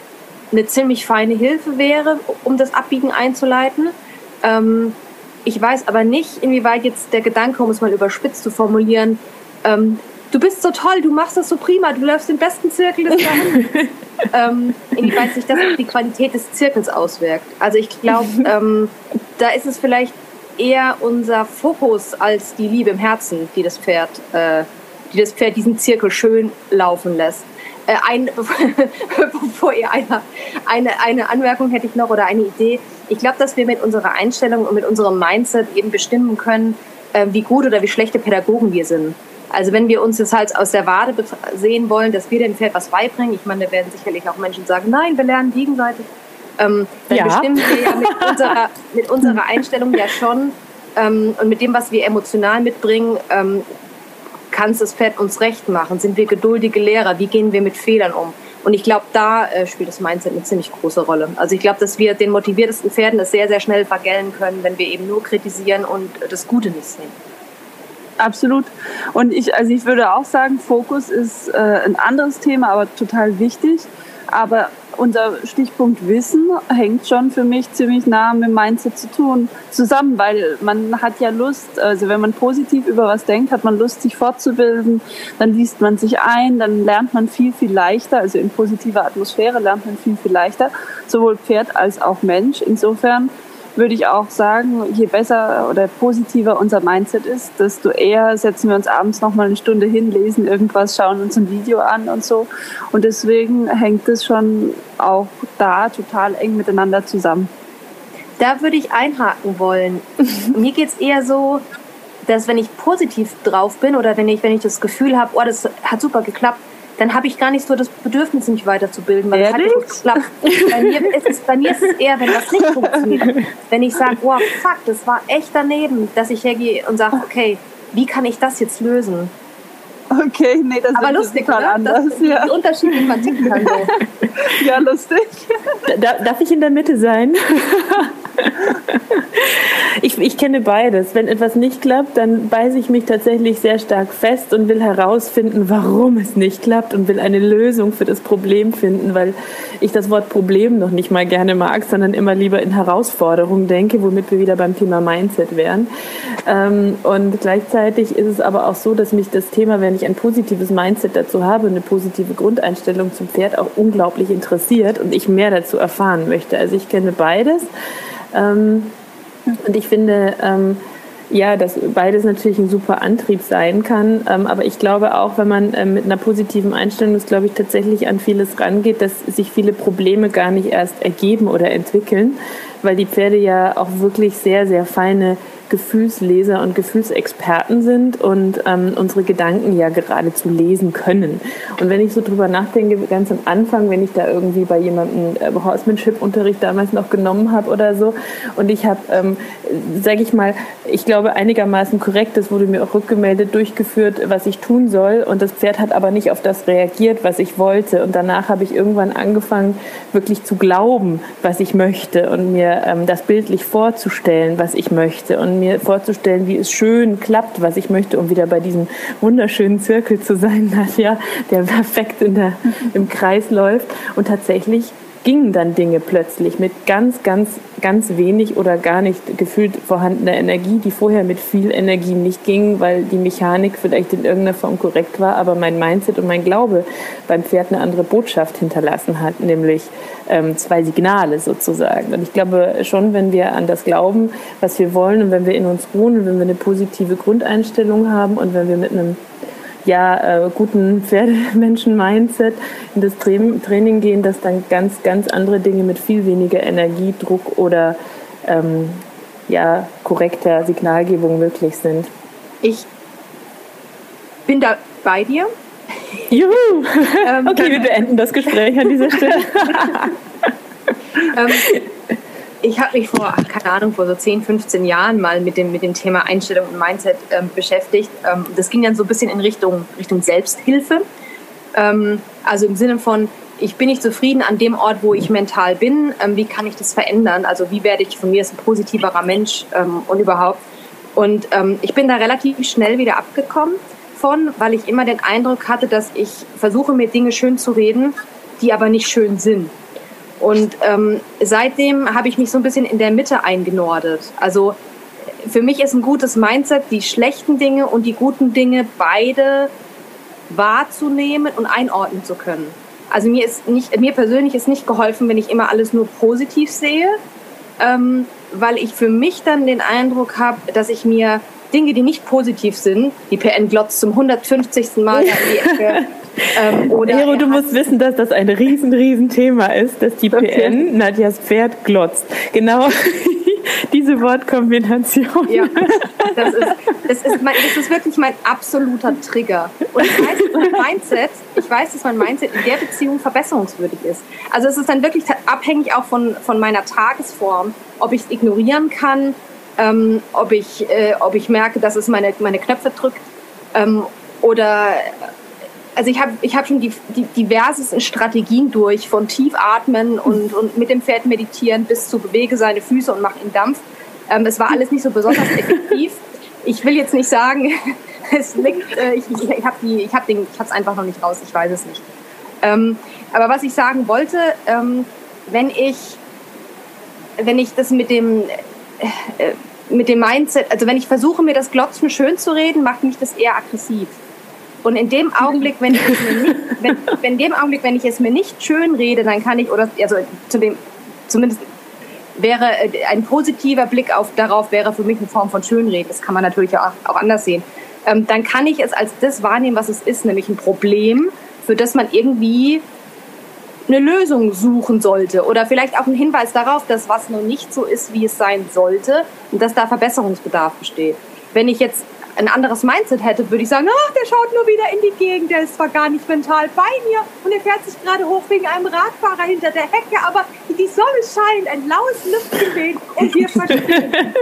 eine ziemlich feine Hilfe wäre, um das Abbiegen einzuleiten. Ähm, ich weiß aber nicht, inwieweit jetzt der Gedanke, um es mal überspitzt zu formulieren, ähm, du bist so toll, du machst das so prima, du läufst den besten Zirkel des Jahrhunderts. (laughs) ähm, inwieweit sich das auf die Qualität des Zirkels auswirkt. Also ich glaube, ähm, da ist es vielleicht eher unser Fokus als die Liebe im Herzen, die das Pferd, äh, die das Pferd diesen Zirkel schön laufen lässt. Äh, ein, (laughs) bevor ihr eine, eine, eine Anmerkung hätte ich noch oder eine Idee. Ich glaube, dass wir mit unserer Einstellung und mit unserem Mindset eben bestimmen können, äh, wie gut oder wie schlechte Pädagogen wir sind. Also wenn wir uns jetzt halt aus der Wade sehen wollen, dass wir dem Pferd was beibringen, ich meine, da werden sicherlich auch Menschen sagen, nein, wir lernen gegenseitig, ähm, dann ja. bestimmen wir ja mit unserer, mit unserer Einstellung ja schon ähm, und mit dem, was wir emotional mitbringen, ähm, kann es das Pferd uns recht machen? Sind wir geduldige Lehrer? Wie gehen wir mit Fehlern um? Und ich glaube, da äh, spielt das Mindset eine ziemlich große Rolle. Also ich glaube, dass wir den motiviertesten Pferden das sehr, sehr schnell vergällen können, wenn wir eben nur kritisieren und das Gute nicht sehen. Absolut. Und ich, also ich würde auch sagen, Fokus ist äh, ein anderes Thema, aber total wichtig. Aber unser Stichpunkt Wissen hängt schon für mich ziemlich nah mit Mindset zu tun zusammen, weil man hat ja Lust, also wenn man positiv über was denkt, hat man Lust, sich fortzubilden, dann liest man sich ein, dann lernt man viel, viel leichter, also in positiver Atmosphäre lernt man viel, viel leichter, sowohl Pferd als auch Mensch. Insofern würde ich auch sagen, je besser oder positiver unser Mindset ist, desto eher setzen wir uns abends noch mal eine Stunde hin, lesen irgendwas, schauen uns ein Video an und so. Und deswegen hängt es schon auch da total eng miteinander zusammen. Da würde ich einhaken wollen. (laughs) Mir geht es eher so, dass wenn ich positiv drauf bin oder wenn ich, wenn ich das Gefühl habe, oh, das hat super geklappt, dann habe ich gar nicht so das Bedürfnis, mich weiterzubilden, weil Ehrlich? das hat nicht geklappt. Bei mir, ist es, bei mir ist es eher, wenn das nicht funktioniert. Wenn ich sage, wow, fuck, das war echt daneben, dass ich hergehe und sage, okay, wie kann ich das jetzt lösen? Okay, nee, das Aber ist lustig, total oder? anders. Das, ja. Die Unterschiede, man ticken kann. So. (laughs) ja, lustig. Da, darf ich in der Mitte sein? (laughs) ich, ich kenne beides. Wenn etwas nicht klappt, dann beiße ich mich tatsächlich sehr stark fest und will herausfinden, warum es nicht klappt und will eine Lösung für das Problem finden, weil ich das Wort Problem noch nicht mal gerne mag, sondern immer lieber in Herausforderungen denke, womit wir wieder beim Thema Mindset wären. Ähm, und gleichzeitig ist es aber auch so, dass mich das Thema, wenn ich ein positives Mindset dazu habe, eine positive Grundeinstellung zum Pferd auch unglaublich interessiert und ich mehr dazu erfahren möchte. Also ich kenne beides. Ähm, und ich finde, ähm, ja, dass beides natürlich ein super Antrieb sein kann. Ähm, aber ich glaube auch, wenn man ähm, mit einer positiven Einstellung, das glaube ich, tatsächlich an vieles rangeht, dass sich viele Probleme gar nicht erst ergeben oder entwickeln, weil die Pferde ja auch wirklich sehr, sehr feine Gefühlsleser und Gefühlsexperten sind und ähm, unsere Gedanken ja geradezu lesen können. Und wenn ich so drüber nachdenke, ganz am Anfang, wenn ich da irgendwie bei jemandem äh, Horsemanship-Unterricht damals noch genommen habe oder so, und ich habe, ähm, sage ich mal, ich glaube einigermaßen korrekt, das wurde mir auch rückgemeldet, durchgeführt, was ich tun soll, und das Pferd hat aber nicht auf das reagiert, was ich wollte. Und danach habe ich irgendwann angefangen, wirklich zu glauben, was ich möchte und mir ähm, das bildlich vorzustellen, was ich möchte. Und mir vorzustellen, wie es schön klappt, was ich möchte, um wieder bei diesem wunderschönen Zirkel zu sein, (laughs) Nadja, der perfekt in der, im Kreis läuft. Und tatsächlich gingen dann Dinge plötzlich mit ganz, ganz, ganz wenig oder gar nicht gefühlt vorhandener Energie, die vorher mit viel Energie nicht gingen, weil die Mechanik vielleicht in irgendeiner Form korrekt war, aber mein Mindset und mein Glaube beim Pferd eine andere Botschaft hinterlassen hat, nämlich ähm, zwei Signale sozusagen. Und ich glaube schon, wenn wir an das glauben, was wir wollen und wenn wir in uns ruhen und wenn wir eine positive Grundeinstellung haben und wenn wir mit einem ja, äh, guten Pferdemenschen-Mindset in das Training gehen, dass dann ganz, ganz andere Dinge mit viel weniger Energie, Druck oder ähm, ja, korrekter Signalgebung möglich sind. Ich bin da bei dir. Juhu! Ähm, okay, wir beenden das Gespräch an dieser Stelle. (laughs) ähm, ich habe mich vor, keine Ahnung, vor so 10, 15 Jahren mal mit dem, mit dem Thema Einstellung und Mindset ähm, beschäftigt. Ähm, das ging dann so ein bisschen in Richtung, Richtung Selbsthilfe. Ähm, also im Sinne von, ich bin nicht zufrieden an dem Ort, wo ich mental bin. Ähm, wie kann ich das verändern? Also wie werde ich von mir als ein positiverer Mensch ähm, und überhaupt? Und ähm, ich bin da relativ schnell wieder abgekommen von, weil ich immer den Eindruck hatte, dass ich versuche, mir Dinge schön zu reden, die aber nicht schön sind. Und ähm, seitdem habe ich mich so ein bisschen in der Mitte eingenordet. Also für mich ist ein gutes Mindset, die schlechten Dinge und die guten Dinge beide wahrzunehmen und einordnen zu können. Also mir ist nicht, mir persönlich ist nicht geholfen, wenn ich immer alles nur positiv sehe, ähm, weil ich für mich dann den Eindruck habe, dass ich mir Dinge, die nicht positiv sind, die PN glotzt zum 150. Mal in die Ecke. (laughs) ähm, Hero, du musst wissen, dass das ein riesen, riesen Thema ist, dass die okay. PN Nadjas Pferd glotzt. Genau (laughs) diese Wortkombination. Ja, das ist, das, ist mein, das ist wirklich mein absoluter Trigger. Und ich weiß, dass mein Mindset, ich weiß, dass mein Mindset in der Beziehung verbesserungswürdig ist. Also es ist dann wirklich abhängig auch von, von meiner Tagesform, ob ich es ignorieren kann, ähm, ob, ich, äh, ob ich merke, dass es meine, meine Knöpfe drückt ähm, oder also ich habe ich hab schon die, die diversesten Strategien durch, von Tiefatmen und, und mit dem Pferd meditieren bis zu bewege seine Füße und mache ihn Dampf. Ähm, es war alles nicht so besonders effektiv. Ich will jetzt nicht sagen, (laughs) es liegt, äh, ich, ich, ich habe ich hab es einfach noch nicht raus, ich weiß es nicht. Ähm, aber was ich sagen wollte, ähm, wenn ich wenn ich das mit dem äh, mit dem Mindset, also wenn ich versuche, mir das Glotzen schön zu reden, macht mich das eher aggressiv. Und in dem Augenblick, wenn ich es mir nicht, (laughs) wenn, wenn in dem Augenblick, wenn ich es mir nicht schön rede, dann kann ich, oder also zu dem, zumindest wäre äh, ein positiver Blick auf darauf wäre für mich eine Form von Schönreden. Das kann man natürlich auch, auch anders sehen. Ähm, dann kann ich es als das wahrnehmen, was es ist, nämlich ein Problem, für das man irgendwie eine Lösung suchen sollte oder vielleicht auch einen Hinweis darauf, dass was noch nicht so ist, wie es sein sollte und dass da Verbesserungsbedarf besteht. Wenn ich jetzt ein anderes Mindset hätte, würde ich sagen, ach, der schaut nur wieder in die Gegend, der ist zwar gar nicht mental bei mir und er fährt sich gerade hoch wegen einem Radfahrer hinter der Hecke, aber die Sonne scheint, ein laues Lüftchen weht und wir verstehen. (laughs)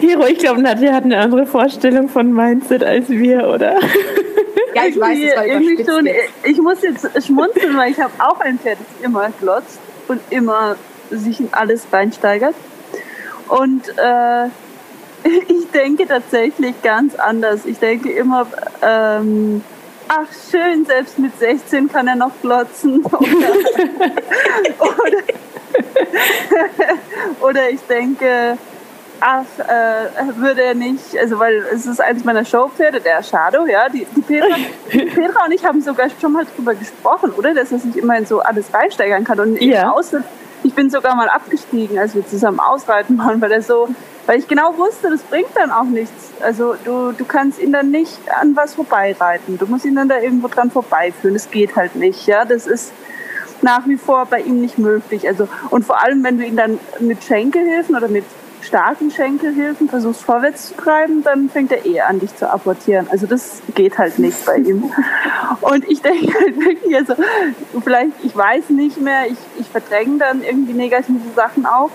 Hero, ich glaube, Nadja hat eine andere Vorstellung von Mindset als wir, oder? Ja, ich weiß, es war irgendwie schon, Ich muss jetzt schmunzeln, weil ich habe auch ein Pferd, das immer glotzt und immer sich in alles reinsteigert. Und äh, (laughs) ich denke tatsächlich ganz anders. Ich denke immer, ähm, ach schön, selbst mit 16 kann er noch glotzen. (laughs) Oder, oder, oder ich denke, ach, äh, würde er nicht, also weil es ist eines meiner Showpferde, der Shadow, ja, die, die, Petra, die (laughs) Petra und ich haben sogar schon mal drüber gesprochen, oder, dass er sich immer in so alles reinsteigern kann und ja. Ausland, ich bin sogar mal abgestiegen, als wir zusammen ausreiten waren, weil er so, weil ich genau wusste, das bringt dann auch nichts. Also du, du kannst ihn dann nicht an was vorbeireiten. Du musst ihn dann da irgendwo dran vorbeiführen. Das geht halt nicht. Ja, das ist nach wie vor bei ihm nicht möglich. Also und vor allem, wenn du ihn dann mit Schenkelhilfen oder mit starken Schenkelhilfen versuchst vorwärts zu treiben, dann fängt er eher an, dich zu apportieren. Also das geht halt nicht bei ihm. (laughs) Und ich denke halt wirklich, also vielleicht, ich weiß nicht mehr, ich, ich verdränge dann irgendwie negative Sachen auch.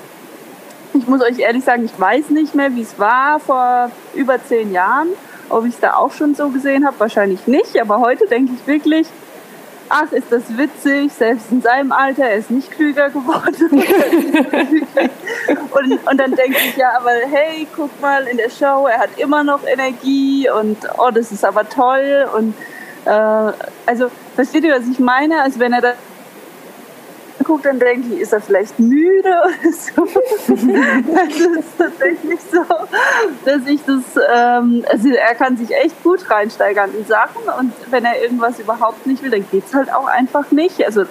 Ich muss euch ehrlich sagen, ich weiß nicht mehr, wie es war vor über zehn Jahren. Ob ich es da auch schon so gesehen habe, wahrscheinlich nicht. Aber heute denke ich wirklich, ach, ist das witzig, selbst in seinem Alter, er ist nicht klüger geworden. (laughs) und, und dann denke ich, ja, aber hey, guck mal in der Show, er hat immer noch Energie und oh, das ist aber toll. Und äh, also, versteht ihr, was ich meine? Also wenn er da guckt, dann denke ich, ist er vielleicht müde oder so. das ist tatsächlich so, dass ich das, ähm, also er kann sich echt gut reinsteigern in Sachen und wenn er irgendwas überhaupt nicht will, dann geht es halt auch einfach nicht. Also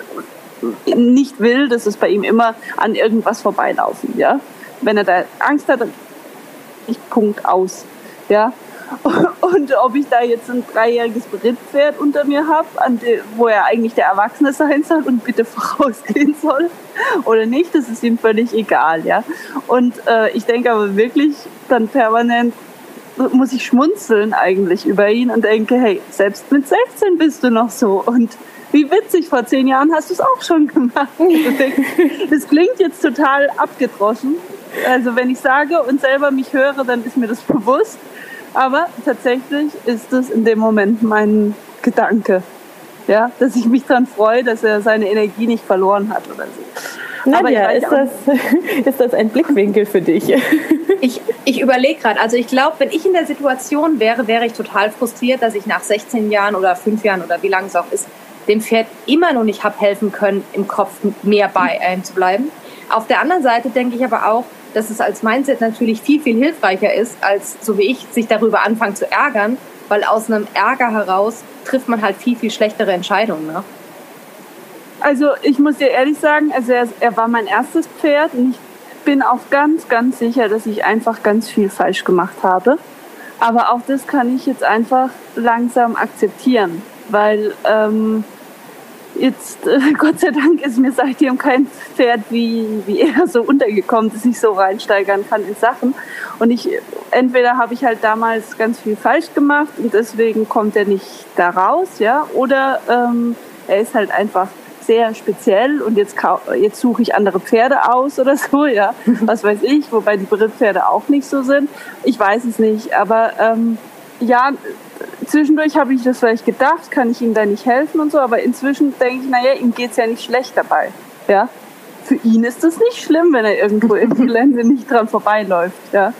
nicht will, das ist bei ihm immer an irgendwas vorbeilaufen, ja. Wenn er da Angst hat, dann ich Punkt aus, ja. (laughs) Und ob ich da jetzt ein dreijähriges Brittpferd unter mir habe, wo er eigentlich der Erwachsene sein soll und bitte (laughs) vorausgehen soll oder nicht, das ist ihm völlig egal, ja. Und äh, ich denke aber wirklich dann permanent, muss ich schmunzeln eigentlich über ihn und denke, hey, selbst mit 16 bist du noch so und wie witzig, vor zehn Jahren hast du es auch schon gemacht. (laughs) Das klingt jetzt total abgedroschen. Also wenn ich sage und selber mich höre, dann ist mir das bewusst. Aber tatsächlich ist es in dem Moment mein Gedanke. Ja, dass ich mich daran freue, dass er seine Energie nicht verloren hat oder so. Nadja, ist das, (laughs) ist das ein Blickwinkel für dich? (laughs) Ich, ich überlege gerade, also ich glaube, wenn ich in der Situation wäre, wäre ich total frustriert, dass ich nach 16 Jahren oder 5 Jahren oder wie lange es auch ist, dem Pferd immer noch nicht habe helfen können, im Kopf mehr bei einem zu bleiben. Auf der anderen Seite denke ich aber auch, dass es als Mindset natürlich viel, viel hilfreicher ist, als so wie ich, sich darüber anfangen zu ärgern, weil aus einem Ärger heraus trifft man halt viel, viel schlechtere Entscheidungen. Ne? Also ich muss dir ehrlich sagen, also er, er war mein erstes Pferd und ich bin auch ganz, ganz sicher, dass ich einfach ganz viel falsch gemacht habe. Aber auch das kann ich jetzt einfach langsam akzeptieren, weil ähm, Jetzt, äh, (laughs) Gott sei Dank, ist mir seitdem kein Pferd wie, wie er so untergekommen, dass ich so reinsteigern kann in Sachen. Und ich, entweder habe ich halt damals ganz viel falsch gemacht und deswegen kommt er nicht da raus, ja, oder ähm, er ist halt einfach sehr speziell und jetzt, jetzt suche ich andere Pferde aus oder (laughs) so, ja, was weiß ich, wobei die Brittpferde auch nicht so sind. Ich weiß es nicht, aber ähm, ja, zwischendurch habe ich das vielleicht gedacht, kann ich ihm da nicht helfen und so, aber inzwischen denke ich, naja, ihm geht es ja nicht schlecht dabei. Ja? Für ihn ist es nicht schlimm, wenn er irgendwo im (laughs) Gelände nicht dran vorbeiläuft. Ja?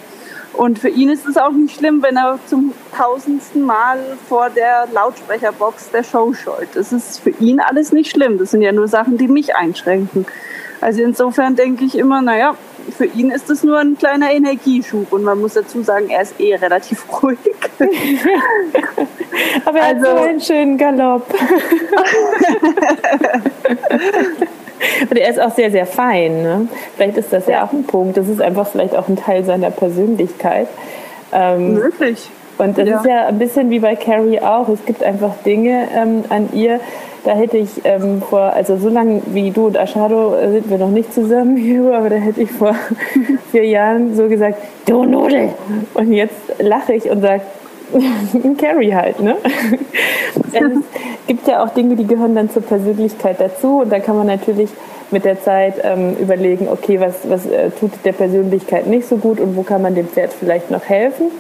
Und für ihn ist es auch nicht schlimm, wenn er zum tausendsten Mal vor der Lautsprecherbox der Show scheut. Das ist für ihn alles nicht schlimm. Das sind ja nur Sachen, die mich einschränken. Also insofern denke ich immer, naja, für ihn ist es nur ein kleiner Energieschub und man muss dazu sagen, er ist eh relativ (laughs) ruhig. Aber er also, hat so einen schönen Galopp. (laughs) und er ist auch sehr, sehr fein. Ne? Vielleicht ist das ja. ja. auch ein Punkt. Das ist einfach vielleicht auch ein Teil seiner Persönlichkeit. Ähm, Wirklich. Und das ja. ist ja ein bisschen wie bei Carrie auch. Es gibt einfach Dinge ähm, an ihr, da hätte ich ähm, vor, also so lange wie du und Ashado äh, sind wir noch nicht zusammen (laughs) hier, aber da hätte ich vor (laughs) vier Jahren so gesagt, du Nudel. Und jetzt lache ich und sage, (laughs) Carrie halt, ne? es gibt ja auch Dinge, die gehören dann zur Persönlichkeit dazu und da kann man natürlich mit der Zeit ähm, überlegen, okay, was, was äh, tut der Persönlichkeit nicht so gut und wo kann man dem Pferd vielleicht noch helfen.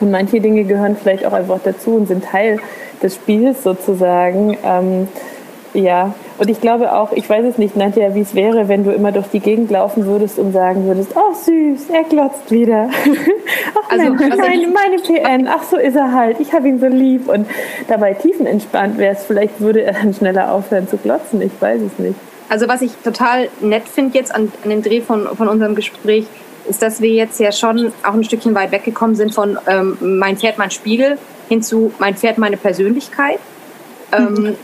Und manche Dinge gehören vielleicht auch einfach dazu und sind Teil des Spiels sozusagen. Ähm, ja, und ich glaube auch, ich weiß es nicht, Nadja, wie es wäre, wenn du immer durch die Gegend laufen würdest und sagen würdest, oh süß, er glotzt wieder. (laughs) ach also, Mensch, meine, meine PN, ach so ist er halt, ich habe ihn so lieb. Und dabei tiefenentspannt wärst, vielleicht würde er dann schneller aufhören zu glotzen, ich weiß es nicht. Also was ich total nett finde jetzt an, an dem Dreh von, von unserem Gespräch, ist, dass wir jetzt ja schon auch ein Stückchen weit weggekommen sind von ähm, mein Pferd, mein Spiegel hin zu mein Pferd, meine Persönlichkeit. Ähm,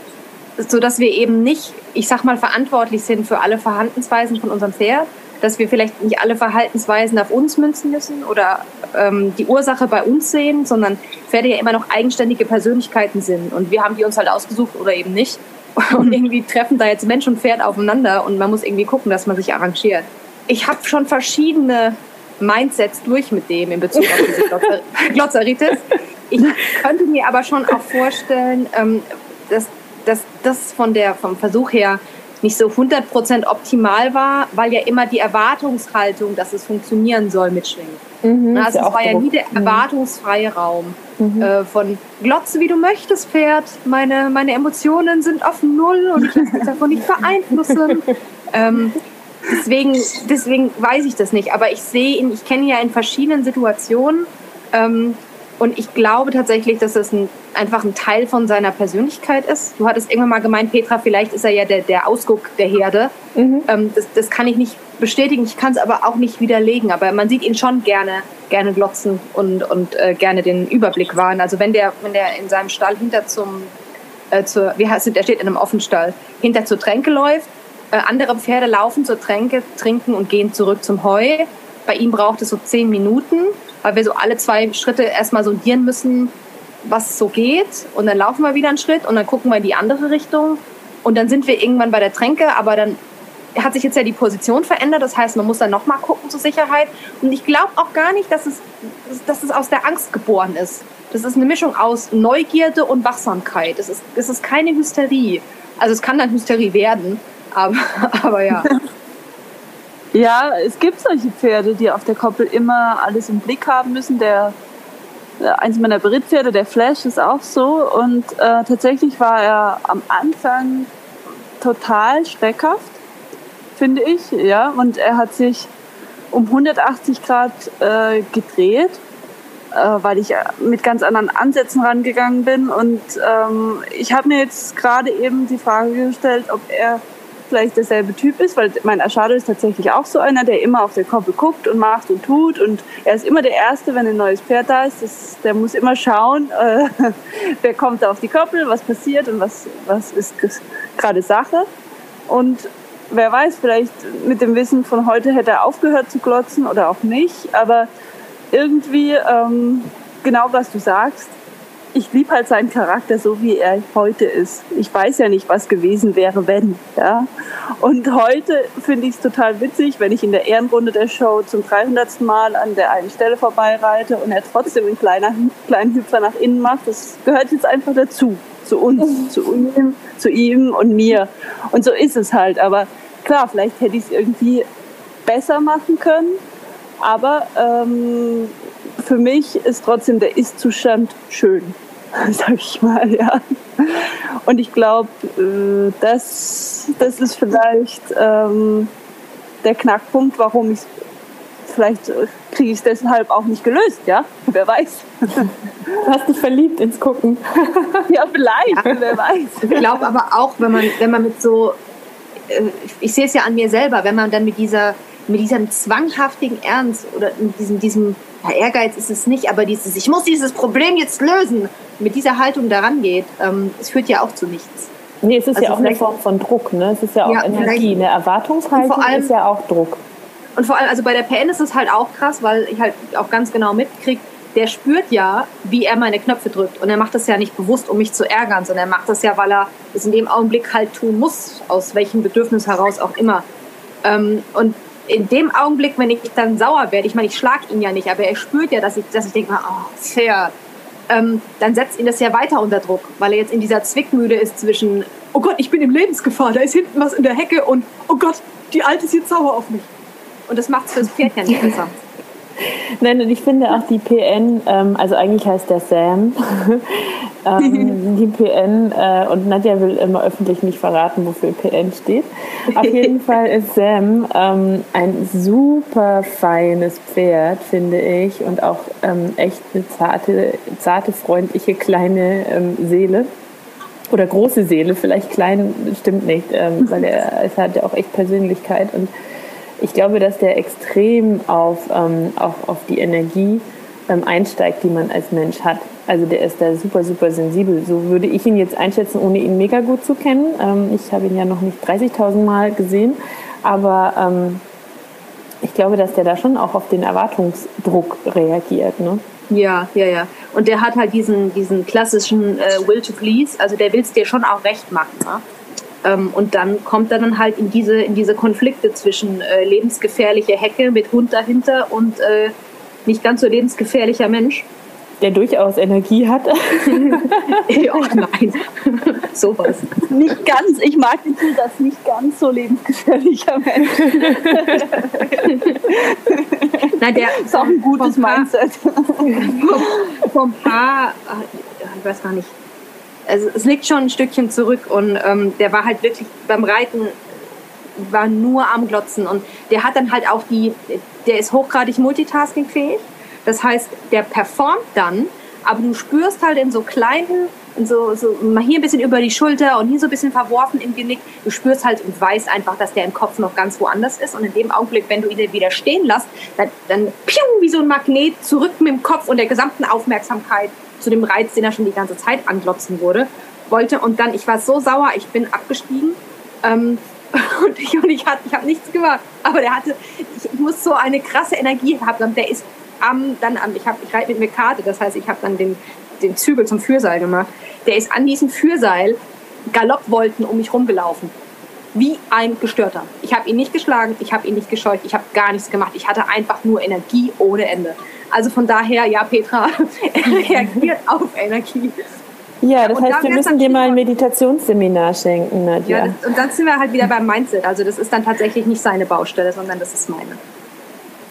so dass wir eben nicht, ich sag mal, verantwortlich sind für alle Verhaltensweisen von unserem Pferd, dass wir vielleicht nicht alle Verhaltensweisen auf uns münzen müssen oder ähm, die Ursache bei uns sehen, sondern Pferde ja immer noch eigenständige Persönlichkeiten sind und wir haben die uns halt ausgesucht oder eben nicht. (laughs) Und irgendwie treffen da jetzt Mensch und Pferd aufeinander und man muss irgendwie gucken, dass man sich arrangiert ich habe schon verschiedene Mindsets durch mit dem in Bezug auf diese Glotzer (laughs) Glotzeritis. Ich könnte mir aber schon auch vorstellen, ähm, dass, dass das von der, vom Versuch her nicht so 100% optimal war, weil ja immer die Erwartungshaltung, dass es funktionieren soll, mitschwingt. Mhm, also es war ja nie der mhm. erwartungsfreie Raum mhm. äh, von Glotze, wie du möchtest, Pferd. Meine, meine Emotionen sind auf Null und ich lasse mich davon nicht beeinflussen. (laughs) ähm, deswegen, deswegen weiß ich das nicht. Aber ich sehe ihn, ich kenne ihn ja in verschiedenen Situationen. Ähm, und ich glaube tatsächlich, dass das ein, einfach ein Teil von seiner Persönlichkeit ist. Du hattest irgendwann mal gemeint, Petra, vielleicht ist er ja der, der Ausguck der Herde. Mhm. Ähm, das, das kann ich nicht bestätigen, ich kann es aber auch nicht widerlegen. Aber man sieht ihn schon gerne, gerne glotzen und, und äh, gerne den Überblick wahren. Also wenn der, wenn der in seinem Stall hinter zum, äh, zur, wie heißt es, der steht in einem Offenstall, hinter zur Tränke läuft, äh, andere Pferde laufen zur Tränke, trinken und gehen zurück zum Heu. Bei ihm braucht es so zehn Minuten, weil wir so alle zwei Schritte erstmal sondieren müssen, was so geht. Und dann laufen wir wieder einen Schritt und dann gucken wir in die andere Richtung. Und dann sind wir irgendwann bei der Tränke, aber dann hat sich jetzt ja die Position verändert. Das heißt, man muss dann nochmal gucken zur Sicherheit. Und ich glaube auch gar nicht, dass es, dass es aus der Angst geboren ist. Das ist eine Mischung aus Neugierde und Wachsamkeit. Es ist, es ist keine Hysterie. Also es kann dann Hysterie werden, aber, (laughs) aber ja. (laughs) Ja, es gibt solche Pferde, die auf der Koppel immer alles im Blick haben müssen. Der äh, eins meiner Brittpferde, der Flash, ist auch so. Und äh, tatsächlich war er am Anfang total schreckhaft, finde ich. Ja, und er hat sich um 180 Grad äh, gedreht, äh, weil ich mit ganz anderen Ansätzen rangegangen bin. Und ähm, ich habe mir jetzt gerade eben die Frage gestellt, ob er vielleicht derselbe Typ ist, weil mein Ashado ist tatsächlich auch so einer, der immer auf der Koppel guckt und macht und tut. Und er ist immer der Erste, wenn ein neues Pferd da ist, das, der muss immer schauen, (laughs) äh, wer kommt da auf die Koppel, was passiert und was, was ist gerade Sache. Und wer weiß, vielleicht mit dem Wissen von heute hätte er aufgehört zu glotzen oder auch nicht, aber irgendwie ähm, genau was du sagst, ich liebe halt seinen Charakter so, wie er heute ist. Ich weiß ja nicht, was gewesen wäre, wenn. Ja? Und heute finde ich es total witzig, wenn ich in der Ehrenrunde der Show zum 300. Mal an der einen Stelle vorbeireite und er trotzdem einen kleinen, kleinen Hüpfer nach innen macht. Das gehört jetzt einfach dazu. Zu uns, (laughs) zu ihm, zu ihm und mir. Und so ist es halt. Aber klar, vielleicht hätte ich es irgendwie besser machen können. Aber ähm, für mich ist trotzdem der Ist-Zustand schön, (laughs) sag ich mal, ja. Und ich glaube, äh, das, das ist vielleicht ähm, der Knackpunkt, warum ich vielleicht kriege ich es deshalb auch nicht gelöst, ja? Wer weiß. Du hast dich verliebt ins Gucken. (laughs) Ja, vielleicht, ja. wer weiß. Ich glaube aber auch, wenn man, wenn man mit so, äh, ich sehe es ja an mir selber, wenn man dann mit dieser mit diesem zwanghaftigen Ernst oder mit diesem, diesem ja, Ehrgeiz ist es nicht, aber dieses, ich muss dieses Problem jetzt lösen, mit dieser Haltung daran geht, ähm, es führt ja auch zu nichts. Nee, es ist also ja auch eine Form von Druck, ne? Es ist ja auch ja, Energie. Eine Erwartungshaltung allem, ist ja auch Druck. Und vor allem, also bei der PN ist es halt auch krass, weil ich halt auch ganz genau mitkriege, der spürt ja, wie er meine Knöpfe drückt. Und er macht das ja nicht bewusst, um mich zu ärgern, sondern er macht das ja, weil er es in dem Augenblick halt tun muss, aus welchem Bedürfnis heraus auch immer. Ähm, und in dem Augenblick, wenn ich dann sauer werde, ich meine, ich schlage ihn ja nicht, aber er spürt ja, dass ich, dass ich denke, oh, fair, ähm, dann setzt ihn das ja weiter unter Druck, weil er jetzt in dieser Zwickmühle ist zwischen, oh Gott, ich bin in Lebensgefahr, da ist hinten was in der Hecke und, oh Gott, die Alte ist jetzt sauer auf mich. Und das macht es fürs Pferd ja nicht besser. (laughs) Nein, und ich finde auch die PN, ähm, also eigentlich heißt der Sam, (laughs) ähm, die PN, äh, und Nadja will immer öffentlich nicht verraten, wofür PN steht. Auf jeden (laughs) Fall ist Sam ähm, ein super feines Pferd, finde ich, und auch ähm, echt eine zarte, zarte, freundliche kleine ähm, Seele. Oder große Seele, vielleicht klein, stimmt nicht, ähm, weil er, es hat ja auch echt Persönlichkeit und ich glaube, dass der extrem auf, ähm, auf, auf die Energie ähm, einsteigt, die man als Mensch hat. Also der ist da super, super sensibel. So würde ich ihn jetzt einschätzen, ohne ihn mega gut zu kennen. Ähm, ich habe ihn ja noch nicht 30.000 Mal gesehen, aber ähm, ich glaube, dass der da schon auch auf den Erwartungsdruck reagiert. Ne? Ja, ja, ja. Und der hat halt diesen, diesen klassischen äh, Will to Please, also der will es dir schon auch recht machen. Ne? Ähm, und dann kommt er dann halt in diese, in diese Konflikte zwischen äh, lebensgefährliche Hecke mit Hund dahinter und äh, nicht ganz so lebensgefährlicher Mensch. Der durchaus Energie hat. (laughs) ja, nein, (laughs) sowas. Nicht ganz, ich mag den das nicht ganz so lebensgefährlicher Mensch. (laughs) Nein, der ist auch ein gutes Mindset. Vom, vom Paar, ich weiß gar nicht, also es liegt schon ein Stückchen zurück und ähm, der war halt wirklich beim Reiten war nur am Glotzen und der hat dann halt auch die, der ist hochgradig multitaskingfähig. Das heißt, der performt dann, aber du spürst halt in so kleinen, in so, so mal hier ein bisschen über die Schulter und hier so ein bisschen verworfen im Genick. Du spürst halt und weißt einfach, dass der im Kopf noch ganz woanders ist. Und in dem Augenblick, wenn du ihn wieder stehen lässt, dann, dann piu, wie so ein Magnet zurück mit dem Kopf und der gesamten Aufmerksamkeit zu dem Reiz, den er schon die ganze Zeit anglotzen wurde, wollte. Und dann, ich war so sauer, ich bin abgestiegen. Ähm, (laughs) und ich, und ich, ich habe nichts gemacht. Aber der hatte, ich, muss so eine krasse Energie haben. Der ist am, dann am, ich, ich reite mit mir Karte, das heißt, ich habe dann den, den Zügel zum Fürseil gemacht. Der ist an diesem Fürseil Galoppwolten um mich rumgelaufen. wie ein Gestörter. Ich habe ihn nicht geschlagen, ich habe ihn nicht gescheucht, ich habe gar nichts gemacht. Ich hatte einfach nur Energie ohne Ende. Also von daher, ja, Petra, (laughs) er reagiert auf Energie. Ja, das und heißt, wir müssen dir mal ein Meditationsseminar schenken, Nadja. Ja, das, und dann sind wir halt wieder beim Mindset. Also das ist dann tatsächlich nicht seine Baustelle, sondern das ist meine.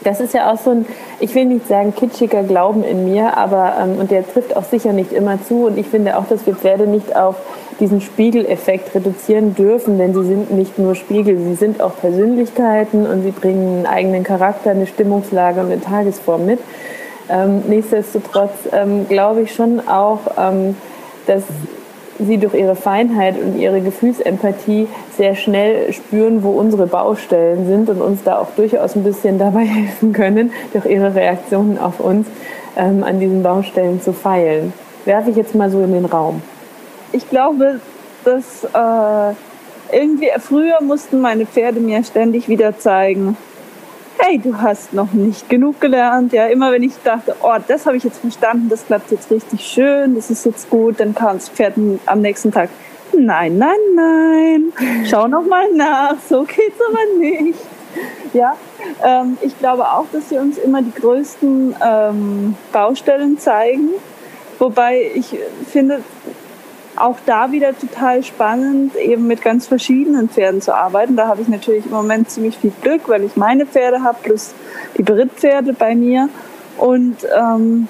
Das ist ja auch so ein, ich will nicht sagen kitschiger Glauben in mir, aber ähm, und der trifft auch sicher nicht immer zu. Und ich finde auch, dass wir Pferde nicht auf diesen Spiegeleffekt reduzieren dürfen, denn sie sind nicht nur Spiegel, sie sind auch Persönlichkeiten und sie bringen einen eigenen Charakter, eine Stimmungslage und eine Tagesform mit. Ähm, nichtsdestotrotz ähm, glaube ich schon auch, ähm, dass sie durch ihre Feinheit und ihre Gefühlsempathie sehr schnell spüren, wo unsere Baustellen sind und uns da auch durchaus ein bisschen dabei (laughs) helfen können, durch ihre Reaktionen auf uns ähm, an diesen Baustellen zu feilen. Werfe ich jetzt mal so in den Raum. Ich glaube, dass äh, irgendwie früher mussten meine Pferde mir ständig wieder zeigen, hey, du hast noch nicht genug gelernt. Ja, immer wenn ich dachte, oh, das habe ich jetzt verstanden, das klappt jetzt richtig schön, das ist jetzt gut, dann kam das Pferd am nächsten Tag. Nein, nein, nein, schau noch mal nach, so geht's aber nicht. Ja, ähm, ich glaube auch, dass sie uns immer die größten ähm, Baustellen zeigen. Wobei ich finde, auch da wieder total spannend, eben mit ganz verschiedenen Pferden zu arbeiten. Da habe ich natürlich im Moment ziemlich viel Glück, weil ich meine Pferde habe plus die Berittpferde bei mir. Und ähm,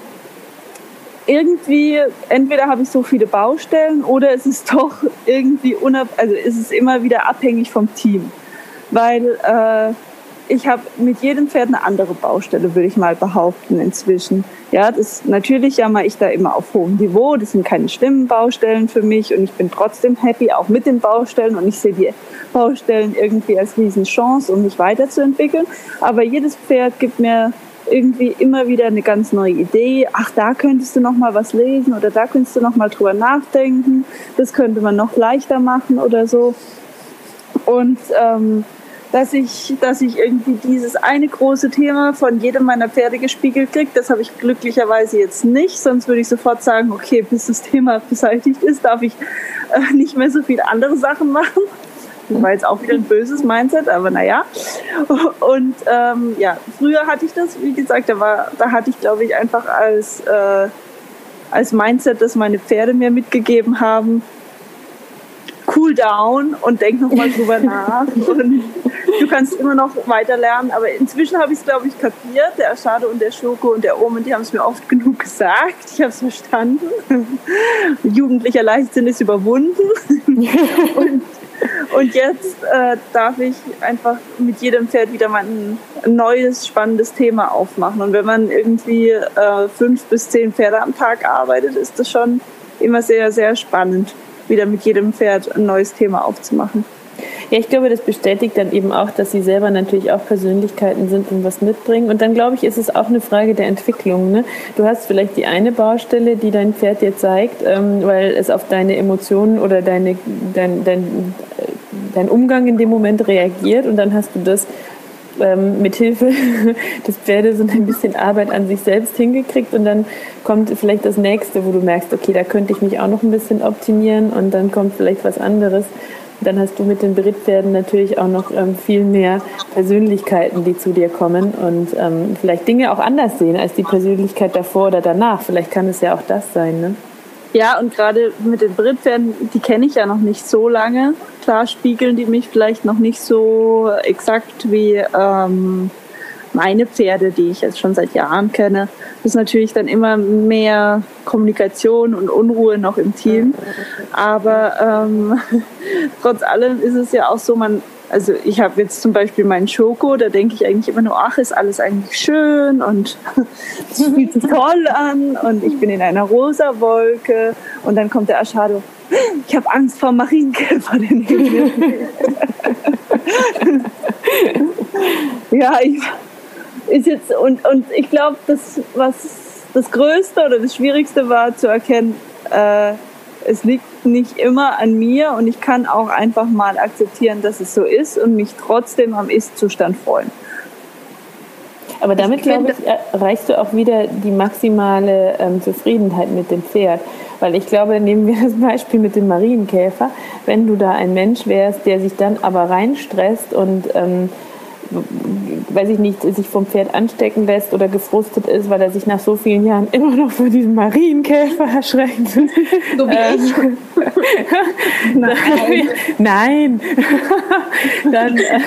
irgendwie, entweder habe ich so viele Baustellen oder es ist (laughs) doch irgendwie unab also ist es immer wieder abhängig vom Team. Weil äh, ich habe mit jedem Pferd eine andere Baustelle, würde ich mal behaupten inzwischen. Ja, das natürlich jammer ich da immer auf hohem Niveau. Das sind keine schlimmen Baustellen für mich und ich bin trotzdem happy auch mit den Baustellen und ich sehe die Baustellen irgendwie als Riesenchance, um mich weiterzuentwickeln. Aber jedes Pferd gibt mir irgendwie immer wieder eine ganz neue Idee. Ach, da könntest du noch mal was lesen oder da könntest du noch mal drüber nachdenken. Das könnte man noch leichter machen oder so. Und ähm, dass ich, dass ich irgendwie dieses eine große Thema von jedem meiner Pferde gespiegelt kriege. Das habe ich glücklicherweise jetzt nicht, sonst würde ich sofort sagen, okay, bis das Thema beseitigt ist, darf ich äh, nicht mehr so viele andere Sachen machen. Das war jetzt auch wieder ein böses Mindset, aber naja. Und ähm, ja, früher hatte ich das, wie gesagt, da, war, da hatte ich, glaube ich, einfach als, äh, als Mindset, das meine Pferde mir mitgegeben haben, cool down und denk nochmal drüber (laughs) nach. Und du kannst immer noch weiter lernen. Aber inzwischen habe ich es, glaube ich, kapiert. Der Aschade und der Schoko und der Omen, die haben es mir oft genug gesagt. Ich habe es verstanden. (laughs) Jugendlicher Leichtsinn ist überwunden. (laughs) und, und jetzt äh, darf ich einfach mit jedem Pferd wieder mal ein neues, spannendes Thema aufmachen. Und wenn man irgendwie äh, fünf bis zehn Pferde am Tag arbeitet, ist das schon immer sehr, sehr spannend wieder mit jedem Pferd ein neues Thema aufzumachen. Ja, ich glaube, das bestätigt dann eben auch, dass sie selber natürlich auch Persönlichkeiten sind und was mitbringen. Und dann glaube ich, ist es auch eine Frage der Entwicklung. Ne? Du hast vielleicht die eine Baustelle, die dein Pferd dir zeigt, ähm, weil es auf deine Emotionen oder deine, dein, dein, dein Umgang in dem Moment reagiert. Und dann hast du das ähm, mit Hilfe (laughs) des Pferdes so ein bisschen Arbeit an sich selbst hingekriegt und dann kommt vielleicht das nächste, wo du merkst, okay, da könnte ich mich auch noch ein bisschen optimieren und dann kommt vielleicht was anderes. Dann hast du mit den Berittpferden natürlich auch noch ähm, viel mehr Persönlichkeiten, die zu dir kommen und ähm, vielleicht Dinge auch anders sehen als die Persönlichkeit davor oder danach. Vielleicht kann es ja auch das sein, ne? Ja, und gerade mit den Britpferden, die kenne ich ja noch nicht so lange. Klar spiegeln die mich vielleicht noch nicht so exakt wie ähm, meine Pferde, die ich jetzt schon seit Jahren kenne. Das ist natürlich dann immer mehr Kommunikation und Unruhe noch im Team. Aber ähm, (laughs) trotz allem ist es ja auch so, man also ich habe jetzt zum Beispiel meinen Schoko, da denke ich eigentlich immer nur, ach, ist alles eigentlich schön und (laughs) es fühlt sich toll an und ich bin in einer rosa Wolke und dann kommt der Aschado, ich habe Angst vor Marienkäfer, (laughs) den Ja, ich, ist jetzt und, und ich glaube, das was das Größte oder das Schwierigste war zu erkennen, äh, es liegt nicht immer an mir und ich kann auch einfach mal akzeptieren, dass es so ist und mich trotzdem am Ist-Zustand freuen. Aber damit, glaube ich, erreichst du auch wieder die maximale ähm, Zufriedenheit mit dem Pferd. Weil ich glaube, nehmen wir das Beispiel mit dem Marienkäfer, wenn du da ein Mensch wärst, der sich dann aber reinstresst und ähm, weiß ich nicht, sich vom Pferd anstecken lässt oder gefrustet ist, weil er sich nach so vielen Jahren (laughs) immer noch vor diesem Marienkäfer erschreckt. So wie ähm, ich. (laughs) Nein. Nein. (laughs) Dann äh,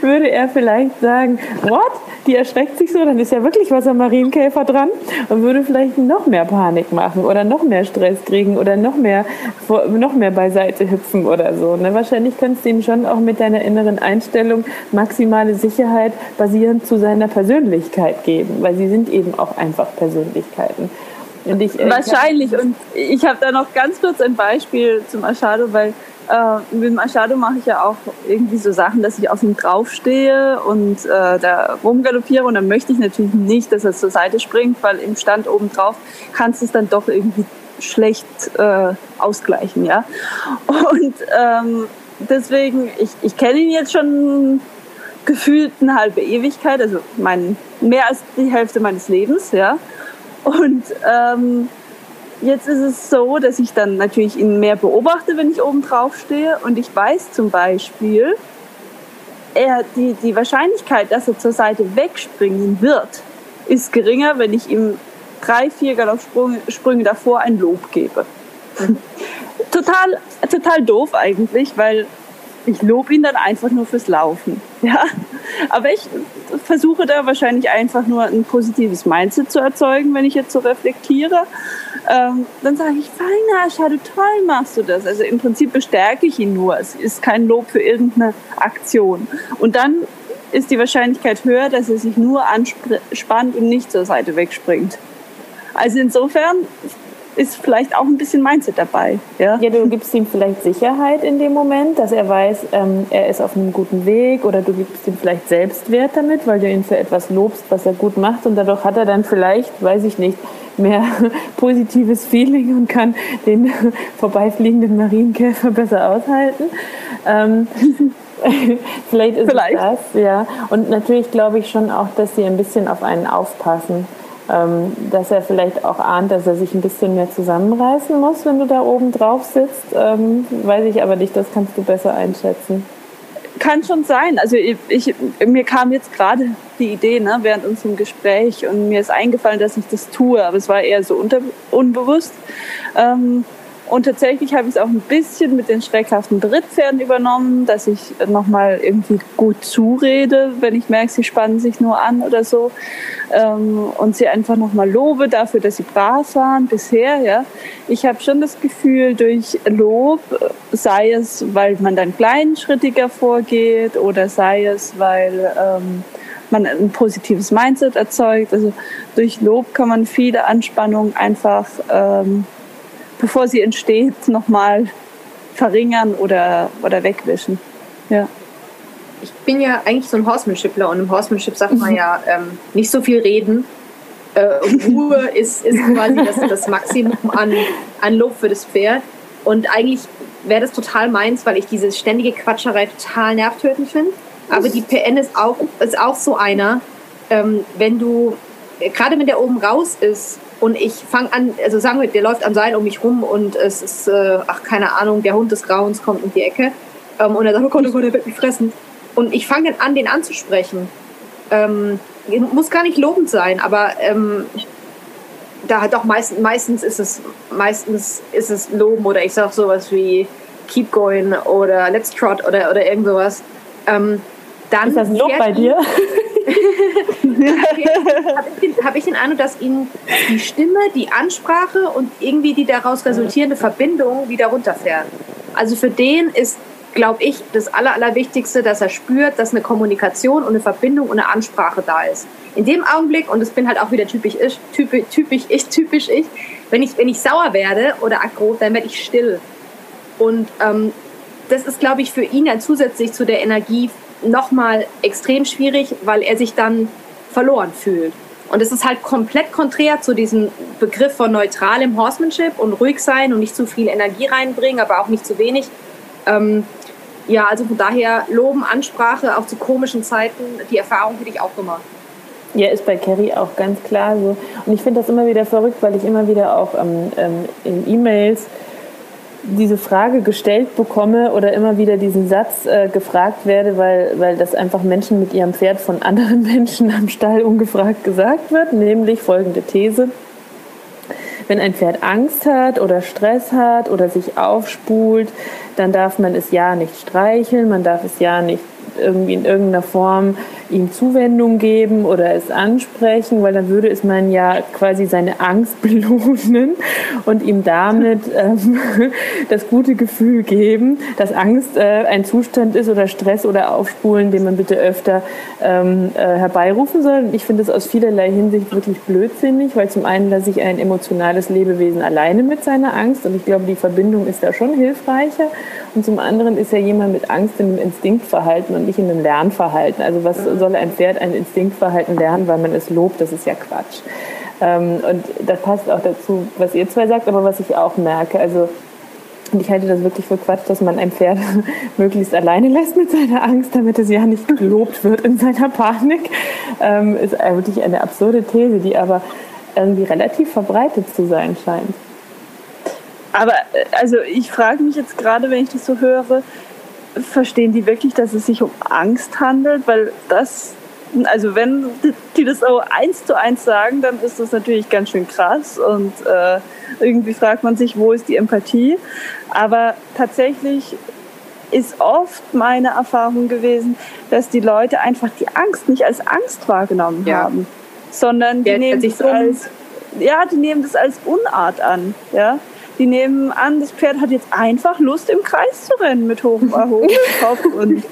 würde er vielleicht sagen, what? Die erschreckt sich so, dann ist ja wirklich was am Marienkäfer dran und würde vielleicht noch mehr Panik machen oder noch mehr Stress kriegen oder noch mehr, noch mehr beiseite hüpfen oder so. Ne? Wahrscheinlich kannst du ihm schon auch mit deiner inneren Einstellung maximale Sicherheit basierend zu seiner Persönlichkeit geben, weil sie sind eben auch einfach Persönlichkeiten. Und ich, äh, Wahrscheinlich. Und ich habe da noch ganz kurz ein Beispiel zum Machado, weil äh, mit Machado mache ich ja auch irgendwie so Sachen, dass ich auf ihm draufstehe und äh, da rumgaloppiere. Und dann möchte ich natürlich nicht, dass er zur Seite springt, weil im Stand oben drauf kannst du es dann doch irgendwie schlecht äh, ausgleichen. ja. Und ähm, deswegen, ich, ich kenne ihn jetzt schon gefühlt eine halbe Ewigkeit, also mein, mehr als die Hälfte meines Lebens, ja. Und ähm, jetzt ist es so, dass ich dann natürlich ihn mehr beobachte, wenn ich oben drauf stehe. Und ich weiß zum Beispiel, er, die, die Wahrscheinlichkeit, dass er zur Seite wegspringen wird, ist geringer, wenn ich ihm drei, vier Galoppsprünge davor ein Lob gebe. (laughs) total, total doof eigentlich, weil ich lobe ihn dann einfach nur fürs Laufen. Ja? Aber ich versuche da wahrscheinlich einfach nur ein positives Mindset zu erzeugen, wenn ich jetzt so reflektiere. Ähm, dann sage ich, feiner, schade, toll machst du das. Also im Prinzip bestärke ich ihn nur. Es ist kein Lob für irgendeine Aktion. Und dann ist die Wahrscheinlichkeit höher, dass er sich nur anspannt und nicht zur Seite wegspringt. Also insofern ist vielleicht auch ein bisschen Mindset dabei. Ja, ja du gibst ihm vielleicht Sicherheit in dem Moment, dass er weiß, ähm, er ist auf einem guten Weg oder du gibst ihm vielleicht Selbstwert damit, weil du ihn für etwas lobst, was er gut macht und dadurch hat er dann vielleicht, weiß ich nicht, mehr (laughs) positives Feeling und kann den (laughs) vorbeifliegenden Marienkäfer besser aushalten. Ähm, (laughs) vielleicht ist vielleicht. es das, ja. Und natürlich glaube ich schon auch, dass sie ein bisschen auf einen aufpassen dass er vielleicht auch ahnt, dass er sich ein bisschen mehr zusammenreißen muss, wenn du da oben drauf sitzt. Ähm, weiß ich aber nicht, das kannst du besser einschätzen. Kann schon sein. Also ich, ich mir kam jetzt gerade die Idee ne, während unserem Gespräch und mir ist eingefallen, dass ich das tue, aber es war eher so unter, unbewusst. Ähm, und tatsächlich habe ich es auch ein bisschen mit den schreckhaften Drittpferden übernommen, dass ich nochmal irgendwie gut zurede, wenn ich merke, sie spannen sich nur an oder so. Ähm, und sie einfach nochmal lobe dafür, dass sie brav waren bisher. Ja. Ich habe schon das Gefühl, durch Lob, sei es, weil man dann kleinschrittiger vorgeht oder sei es, weil ähm, man ein positives Mindset erzeugt. Also durch Lob kann man viele Anspannungen einfach ähm, bevor sie entsteht, nochmal verringern oder, oder wegwischen. Ja. Ich bin ja eigentlich so ein Horsemanshipler und im Horsemanship sagt man ja ähm, nicht so viel reden. Äh, Ruhe (laughs) ist, ist quasi das, das Maximum an, an Lob für das Pferd. Und eigentlich wäre das total meins, weil ich diese ständige Quatscherei total nervtötend finde. Aber die PN ist auch, ist auch so einer, ähm, wenn du, gerade wenn der oben raus ist und ich fange an, also sagen wir, der läuft am Seil um mich rum und es ist, äh, ach, keine Ahnung, der Hund des Grauens kommt um die Ecke. Ähm, und er sagt, oh Gott, oh Gott, er wird mich fressen. Und ich fange dann an, den anzusprechen. Ähm, muss gar nicht lobend sein, aber ähm, da doch meist, meistens ist es meistens ist es loben oder ich sage sowas wie keep going oder let's trot oder oder irgend sowas. Ähm, dann ist das ein Lob bei dir? (laughs) habe ich, hab ich den Eindruck, dass ihn die Stimme, die Ansprache und irgendwie die daraus resultierende Verbindung wieder runterfährt. Also für den ist, glaube ich, das Aller, Allerwichtigste, dass er spürt, dass eine Kommunikation und eine Verbindung und eine Ansprache da ist. In dem Augenblick, und das bin halt auch wieder typisch ich, typisch, typisch ich, (laughs) typisch ich, wenn ich, wenn ich sauer werde oder aggro, dann werde ich still. Und ähm, das ist, glaube ich, für ihn dann zusätzlich zu der Energie nochmal extrem schwierig, weil er sich dann verloren fühlt. Und es ist halt komplett konträr zu diesem Begriff von neutralem Horsemanship und ruhig sein und nicht zu viel Energie reinbringen, aber auch nicht zu wenig. Ähm, ja, also von daher Loben, Ansprache, auch zu komischen Zeiten, die Erfahrung hätte ich auch gemacht. Ja, ist bei Carrie auch ganz klar so. Und ich finde das immer wieder verrückt, weil ich immer wieder auch ähm, in E-Mails diese Frage gestellt bekomme oder immer wieder diesen Satz äh, gefragt werde, weil, weil das einfach Menschen mit ihrem Pferd von anderen (laughs) Menschen am Stall ungefragt gesagt wird, nämlich folgende These. Wenn ein Pferd Angst hat oder Stress hat oder sich aufspult, dann darf man es ja nicht streicheln, man darf es ja nicht irgendwie in irgendeiner Form ihm Zuwendung geben oder es ansprechen, weil dann würde es man ja quasi seine Angst (laughs) belohnen und ihm damit ähm, (laughs) das gute Gefühl geben, dass Angst äh, ein Zustand ist oder Stress oder Aufspulen, den man bitte öfter ähm, äh, herbeirufen soll. Ich finde es aus vielerlei Hinsicht wirklich blödsinnig, weil zum einen lasse ich ein emotionales Lebewesen alleine mit seiner Angst und ich glaube, die Verbindung ist da schon hilfreicher. Und zum anderen ist ja jemand mit Angst in einem Instinktverhalten und nicht in einem Lernverhalten. Also was soll ein Pferd ein Instinktverhalten lernen, weil man es lobt? Das ist ja Quatsch. Ähm, und das passt auch dazu, was ihr zwei sagt, aber was ich auch merke. Also und ich halte das wirklich für Quatsch, dass man ein Pferd (laughs) möglichst alleine lässt mit seiner Angst, damit es ja nicht gelobt wird in seiner Panik. Ähm, ist wirklich eine absurde These, die aber irgendwie relativ verbreitet zu sein scheint. Aber äh, also ich frage mich jetzt gerade, wenn ich das so höre, verstehen die wirklich, dass es sich um Angst handelt? Weil das, also wenn die das so eins zu eins sagen, dann ist das natürlich ganz schön krass und äh, irgendwie fragt man sich, wo ist die Empathie? Aber tatsächlich ist oft meine Erfahrung gewesen, dass die Leute einfach die Angst nicht als Angst wahrgenommen ja. haben, sondern die ja, nehmen das als ja, die nehmen das als Unart an, ja. Die nehmen an, das Pferd hat jetzt einfach Lust, im Kreis zu rennen mit hohem erhobenem (laughs) Kopf und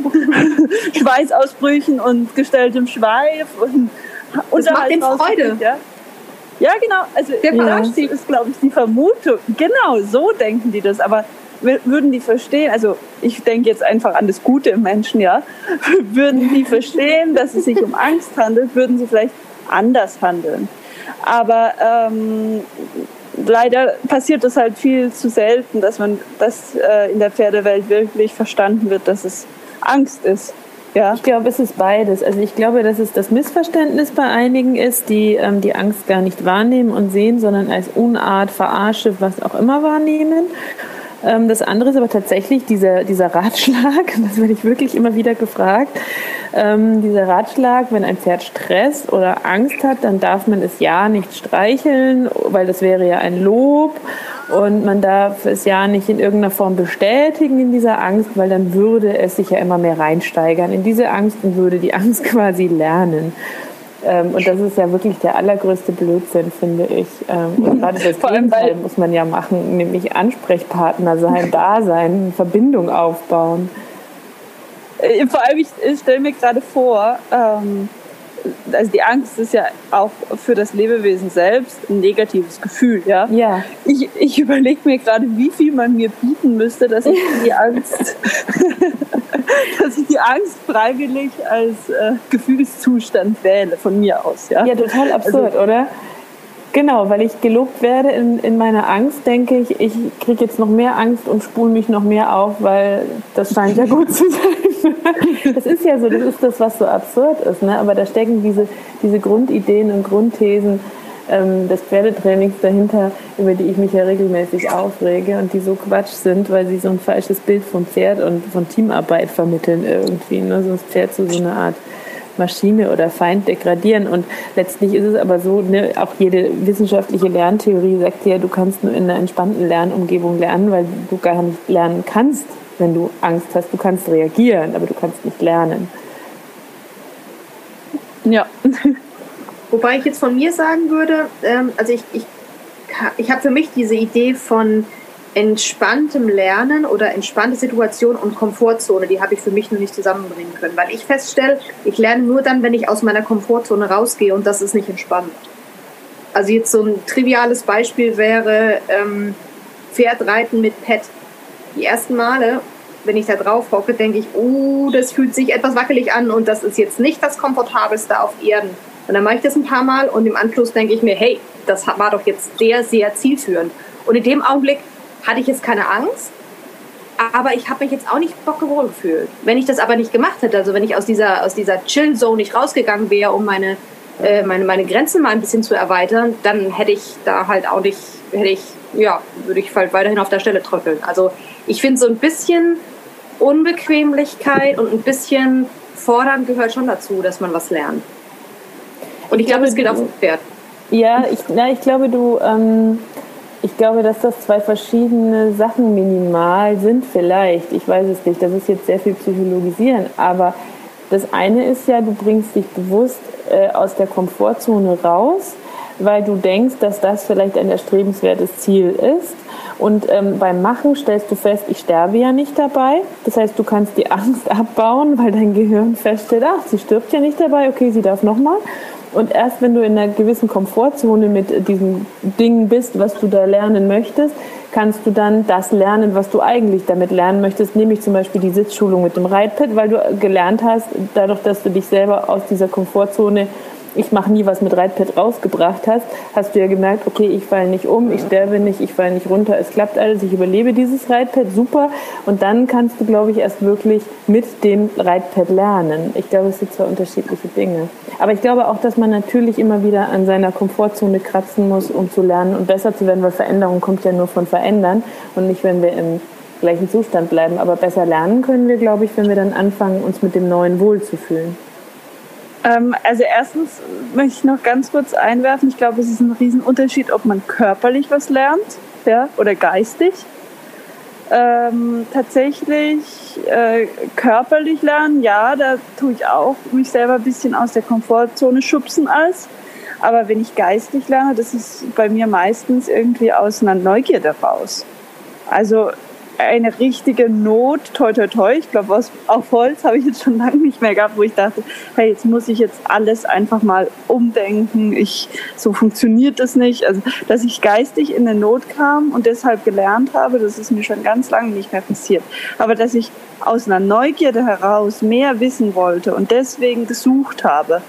Schweißausbrüchen und gestelltem Schweif. Und, das macht halt Freude. Ja. ja, genau. Also das ist, glaube ich, die Vermutung. Genau, so denken die das. Aber würden die verstehen, also ich denke jetzt einfach an das Gute im Menschen, ja, (laughs) würden die verstehen, dass es sich um Angst handelt, würden sie vielleicht anders handeln. Aber ähm, leider passiert es halt viel zu selten, dass man das äh, in der Pferdewelt wirklich verstanden wird, dass es Angst ist. Ja. Ich glaube, es ist beides. Also ich glaube, dass es das Missverständnis bei einigen ist, die ähm, die Angst gar nicht wahrnehmen und sehen, sondern als Unart, Verarsche, was auch immer wahrnehmen. Ähm, das andere ist aber tatsächlich dieser, dieser Ratschlag, (laughs) das werde ich wirklich immer wieder gefragt, ähm, dieser Ratschlag, wenn ein Pferd Stress oder Angst hat, dann darf man es ja nicht streicheln, weil das wäre ja ein Lob und man darf es ja nicht in irgendeiner Form bestätigen in dieser Angst, weil dann würde es sich ja immer mehr reinsteigern in diese Angst und würde die Angst (laughs) quasi lernen. Ähm, und das ist ja wirklich der allergrößte Blödsinn, finde ich. Ähm, und (laughs) gerade das Gegenteil muss man ja machen, nämlich Ansprechpartner sein, da sein, Verbindung aufbauen. Äh, vor allem, ich, ich stelle mir gerade vor, ähm, also die Angst ist ja auch für das Lebewesen selbst ein negatives Gefühl, ja. Ja. Ich, ich überlege mir gerade, wie viel man mir bieten müsste, dass ich die (laughs) Angst, (laughs) dass ich die Angst freiwillig als äh, Gefühlszustand wähle von mir aus, ja. Ja, total absurd, also, oder? Genau, weil ich gelobt werde in, in meiner Angst, denke ich, ich kriege jetzt noch mehr Angst und spule mich noch mehr auf, weil das scheint ja gut zu sein. (laughs) Das ist ja so, das ist das, was so absurd ist. Ne? Aber da stecken diese, diese Grundideen und Grundthesen ähm, des Pferdetrainings dahinter, über die ich mich ja regelmäßig aufrege und die so Quatsch sind, weil sie so ein falsches Bild vom Pferd und von Teamarbeit vermitteln irgendwie. Ne? So das Pferd so, so eine Art Maschine oder Feind degradieren. Und letztlich ist es aber so, ne, auch jede wissenschaftliche Lerntheorie sagt ja, du kannst nur in einer entspannten Lernumgebung lernen, weil du gar nicht lernen kannst, wenn du Angst hast. Du kannst reagieren, aber du kannst nicht lernen. Ja. (laughs) Wobei ich jetzt von mir sagen würde, ähm, also ich, ich, ich habe für mich diese Idee von entspanntem Lernen oder entspannte Situation und Komfortzone, die habe ich für mich noch nicht zusammenbringen können. Weil ich feststelle, ich lerne nur dann, wenn ich aus meiner Komfortzone rausgehe und das ist nicht entspannt. Also jetzt so ein triviales Beispiel wäre ähm, Pferdreiten mit Pet. Die ersten Male, wenn ich da drauf hocke, denke ich, oh, das fühlt sich etwas wackelig an und das ist jetzt nicht das Komfortabelste auf Erden. Und dann mache ich das ein paar Mal und im Anschluss denke ich mir, hey, das war doch jetzt sehr, sehr zielführend. Und in dem Augenblick hatte ich jetzt keine Angst, aber ich habe mich jetzt auch nicht bockewohl gefühlt. Wenn ich das aber nicht gemacht hätte, also wenn ich aus dieser, aus dieser Chill-Zone nicht rausgegangen wäre, um meine meine, meine Grenzen mal ein bisschen zu erweitern, dann hätte ich da halt auch nicht, hätte ich, ja, würde ich halt weiterhin auf der Stelle tröpfeln. Also ich finde so ein bisschen Unbequemlichkeit und ein bisschen Fordern gehört schon dazu, dass man was lernt. Und ich, ich glaube, es geht auf dem Pferd. Ja, ich, na, ich glaube, du, ähm, ich glaube, dass das zwei verschiedene Sachen minimal sind, vielleicht. Ich weiß es nicht. Das ist jetzt sehr viel psychologisieren. Aber das eine ist ja, du bringst dich bewusst äh, aus der Komfortzone raus, weil du denkst, dass das vielleicht ein erstrebenswertes Ziel ist. Und ähm, beim Machen stellst du fest, ich sterbe ja nicht dabei. Das heißt, du kannst die Angst abbauen, weil dein Gehirn feststellt, ach, sie stirbt ja nicht dabei, okay, sie darf nochmal. Und erst wenn du in einer gewissen Komfortzone mit diesem Ding bist, was du da lernen möchtest, kannst du dann das lernen, was du eigentlich damit lernen möchtest, nämlich zum Beispiel die Sitzschulung mit dem Reitpad, weil du gelernt hast, dadurch, dass du dich selber aus dieser Komfortzone ich mache nie was mit Reitpad rausgebracht hast, hast du ja gemerkt, okay, ich falle nicht um, ich sterbe nicht, ich falle nicht runter, es klappt alles, ich überlebe dieses Reitpad, super. Und dann kannst du, glaube ich, erst wirklich mit dem Reitpad lernen. Ich glaube, es sind zwei unterschiedliche Dinge. Aber ich glaube auch, dass man natürlich immer wieder an seiner Komfortzone kratzen muss, um zu lernen und besser zu werden, weil Veränderung kommt ja nur von Verändern und nicht, wenn wir im gleichen Zustand bleiben. Aber besser lernen können wir, glaube ich, wenn wir dann anfangen, uns mit dem Neuen wohlzufühlen. Ähm, also erstens möchte ich noch ganz kurz einwerfen, ich glaube, es ist ein Riesenunterschied, ob man körperlich was lernt ja, oder geistig. Ähm, tatsächlich äh, körperlich lernen, ja, da tue ich auch mich selber ein bisschen aus der Komfortzone schubsen als. Aber wenn ich geistig lerne, das ist bei mir meistens irgendwie aus einer Neugierde raus. Also eine richtige Not, toi toi toi, ich glaube, auf Holz habe ich jetzt schon lange nicht mehr gehabt, wo ich dachte, hey, jetzt muss ich jetzt alles einfach mal umdenken, ich, so funktioniert das nicht. Also, dass ich geistig in eine Not kam und deshalb gelernt habe, das ist mir schon ganz lange nicht mehr passiert. Aber dass ich aus einer Neugierde heraus mehr wissen wollte und deswegen gesucht habe,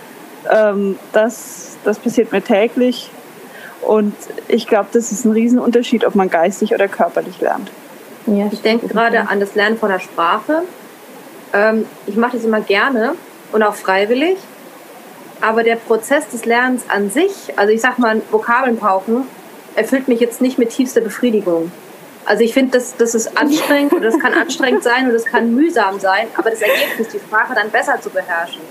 ähm, das, das passiert mir täglich. Und ich glaube, das ist ein Riesenunterschied, ob man geistig oder körperlich lernt. Ja, ich denke gerade an das Lernen von der Sprache. Ähm, ich mache das immer gerne und auch freiwillig. Aber der Prozess des Lernens an sich, also ich sag mal, Vokabeln pauken, erfüllt mich jetzt nicht mit tiefster Befriedigung. Also ich finde, das, das ist anstrengend oder das kann (laughs) anstrengend sein und das kann mühsam sein, aber das Ergebnis, die Sprache dann besser zu beherrschen,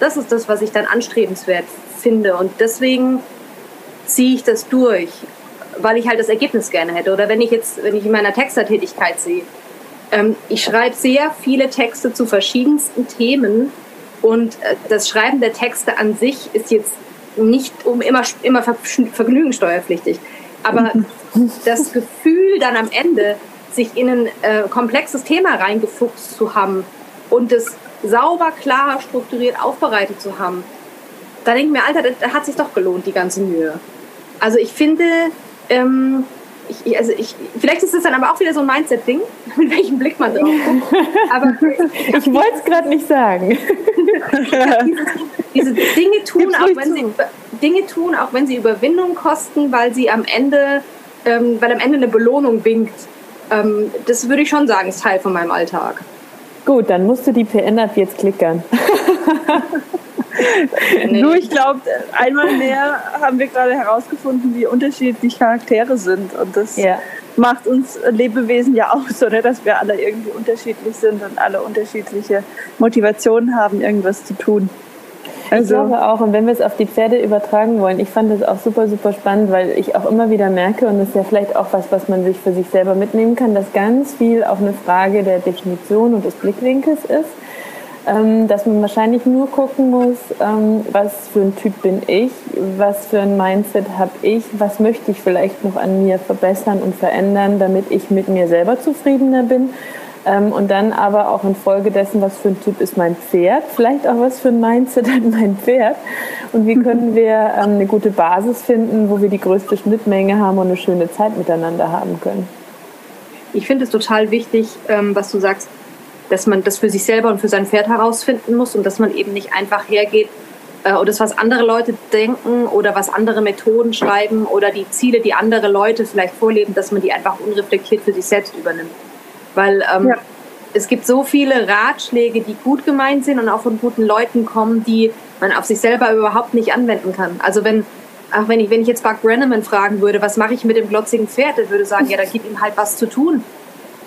das ist das, was ich dann anstrebenswert finde. Und deswegen ziehe ich das durch weil ich halt das Ergebnis gerne hätte. Oder wenn ich jetzt, wenn ich in meiner Textertätigkeit sehe, ähm, ich schreibe sehr viele Texte zu verschiedensten Themen und äh, das Schreiben der Texte an sich ist jetzt nicht um immer, immer vergnügungssteuerpflichtig. Aber (laughs) das Gefühl dann am Ende, sich in ein äh, komplexes Thema reingefuchst zu haben und es sauber, klar, strukturiert aufbereitet zu haben, da denke ich mir, Alter, da hat sich doch gelohnt, die ganze Mühe. Also ich finde, ähm, ich, also ich, vielleicht ist es dann aber auch wieder so ein Mindset-Ding, (laughs) mit welchem Blick man drauf guckt. Aber (laughs) ich wollte es gerade nicht sagen. diese, (laughs) diese, Dinge tun, auch wenn sie Dinge tun, auch wenn sie Überwindung kosten, weil sie am Ende, ähm, weil am Ende eine Belohnung winkt. Ähm, das würde ich schon sagen, ist Teil von meinem Alltag. Gut, dann musst du die PN-App jetzt klickern. nee. Nur ich glaube, einmal mehr haben wir gerade herausgefunden, wie unterschiedlich Charaktere sind. Und das ja. macht uns Lebewesen ja aus, oder? Dass wir alle irgendwie unterschiedlich sind und alle unterschiedliche Motivationen haben, irgendwas zu tun. Also, ich glaube auch, und wenn wir es auf die Pferde übertragen wollen, ich fand das auch super, super spannend, weil ich auch immer wieder merke, und das ist ja vielleicht auch was, was man sich für sich selber mitnehmen kann, dass ganz viel auch eine Frage der Definition und des Blickwinkels ist. Ähm, dass man wahrscheinlich nur gucken muss, ähm, was für ein Typ bin ich, was für ein Mindset habe ich, was möchte ich vielleicht noch an mir verbessern und verändern, damit ich mit mir selber zufriedener bin. Ähm, und dann aber auch infolgedessen, was für ein Typ ist mein Pferd, vielleicht auch was für ein Mindset hat mein Pferd und wie können (laughs) wir eine gute Basis finden, wo wir die größte Schnittmenge haben und eine schöne Zeit miteinander haben können. Ich finde es total wichtig, was du sagst, dass man das für sich selber und für sein Pferd herausfinden muss und dass man eben nicht einfach hergeht äh, oder das, was andere Leute denken oder was andere Methoden schreiben oder die Ziele, die andere Leute vielleicht vorleben, dass man die einfach unreflektiert für sich selbst übernimmt. Weil ähm, ja. es gibt so viele Ratschläge, die gut gemeint sind und auch von guten Leuten kommen, die man auf sich selber überhaupt nicht anwenden kann. Also wenn, ach, wenn ich, wenn ich jetzt Buck Brenneman fragen würde, was mache ich mit dem glotzigen Pferd, der würde sagen, ja, da gibt ihm halt was zu tun.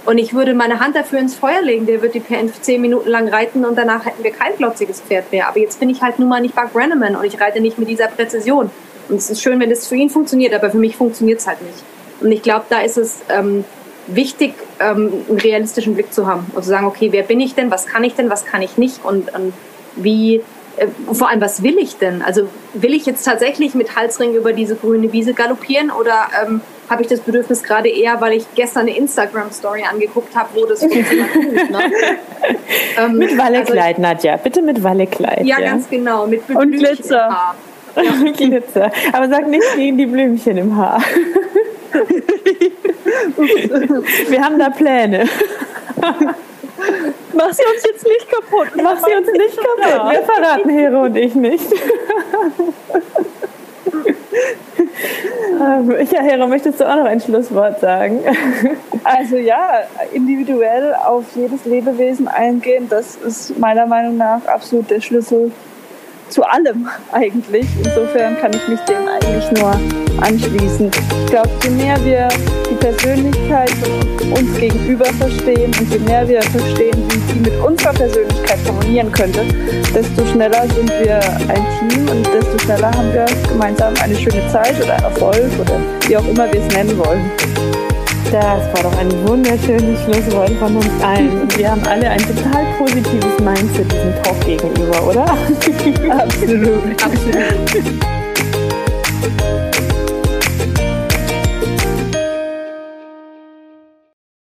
Und ich würde meine Hand dafür ins Feuer legen, der wird die PN zehn Minuten lang reiten und danach hätten wir kein glotziges Pferd mehr. Aber jetzt bin ich halt nun mal nicht Buck Brenneman und ich reite nicht mit dieser Präzision. Und es ist schön, wenn das für ihn funktioniert, aber für mich funktioniert es halt nicht. Und ich glaube, da ist es ähm, wichtig, ähm, einen realistischen Blick zu haben und zu sagen, okay, wer bin ich denn, was kann ich denn, was kann ich nicht und, und wie, äh, vor allem, was will ich denn? Also will ich jetzt tatsächlich mit Halsring über diese grüne Wiese galoppieren oder ähm, habe ich das Bedürfnis gerade eher, weil ich gestern eine Instagram-Story angeguckt habe, wo das funktioniert. ne? (laughs) ähm, mit Wallekleid, also Nadja, bitte mit Wallekleid. Ja, ja, ganz genau, mit Und Glitzer. (laughs) Ja. Glitzer. Aber sag nicht gegen die Blümchen im Haar. (laughs) Wir haben da Pläne. (laughs) Mach sie uns jetzt nicht kaputt. Mach sie uns nicht kaputt. Wir verraten Hero und ich nicht. (laughs) Ähm, ja, Hero, möchtest du auch noch ein Schlusswort sagen? Also ja, individuell auf jedes Lebewesen eingehen, das ist meiner Meinung nach absolut der Schlüssel zu allem eigentlich. Insofern kann ich mich dem eigentlich nur anschließen. Ich glaube, je mehr wir die Persönlichkeit uns gegenüber verstehen und je mehr wir verstehen, wie sie mit unserer Persönlichkeit harmonieren könnte, desto schneller sind wir ein Team und desto schneller haben wir gemeinsam eine schöne Zeit oder Erfolg oder wie auch immer wir es nennen wollen. Das war doch ein wunderschönes Schlusswort von uns allen. Wir haben alle ein total positives Mindset diesem Talk gegenüber, oder? absolut, (laughs) absolut.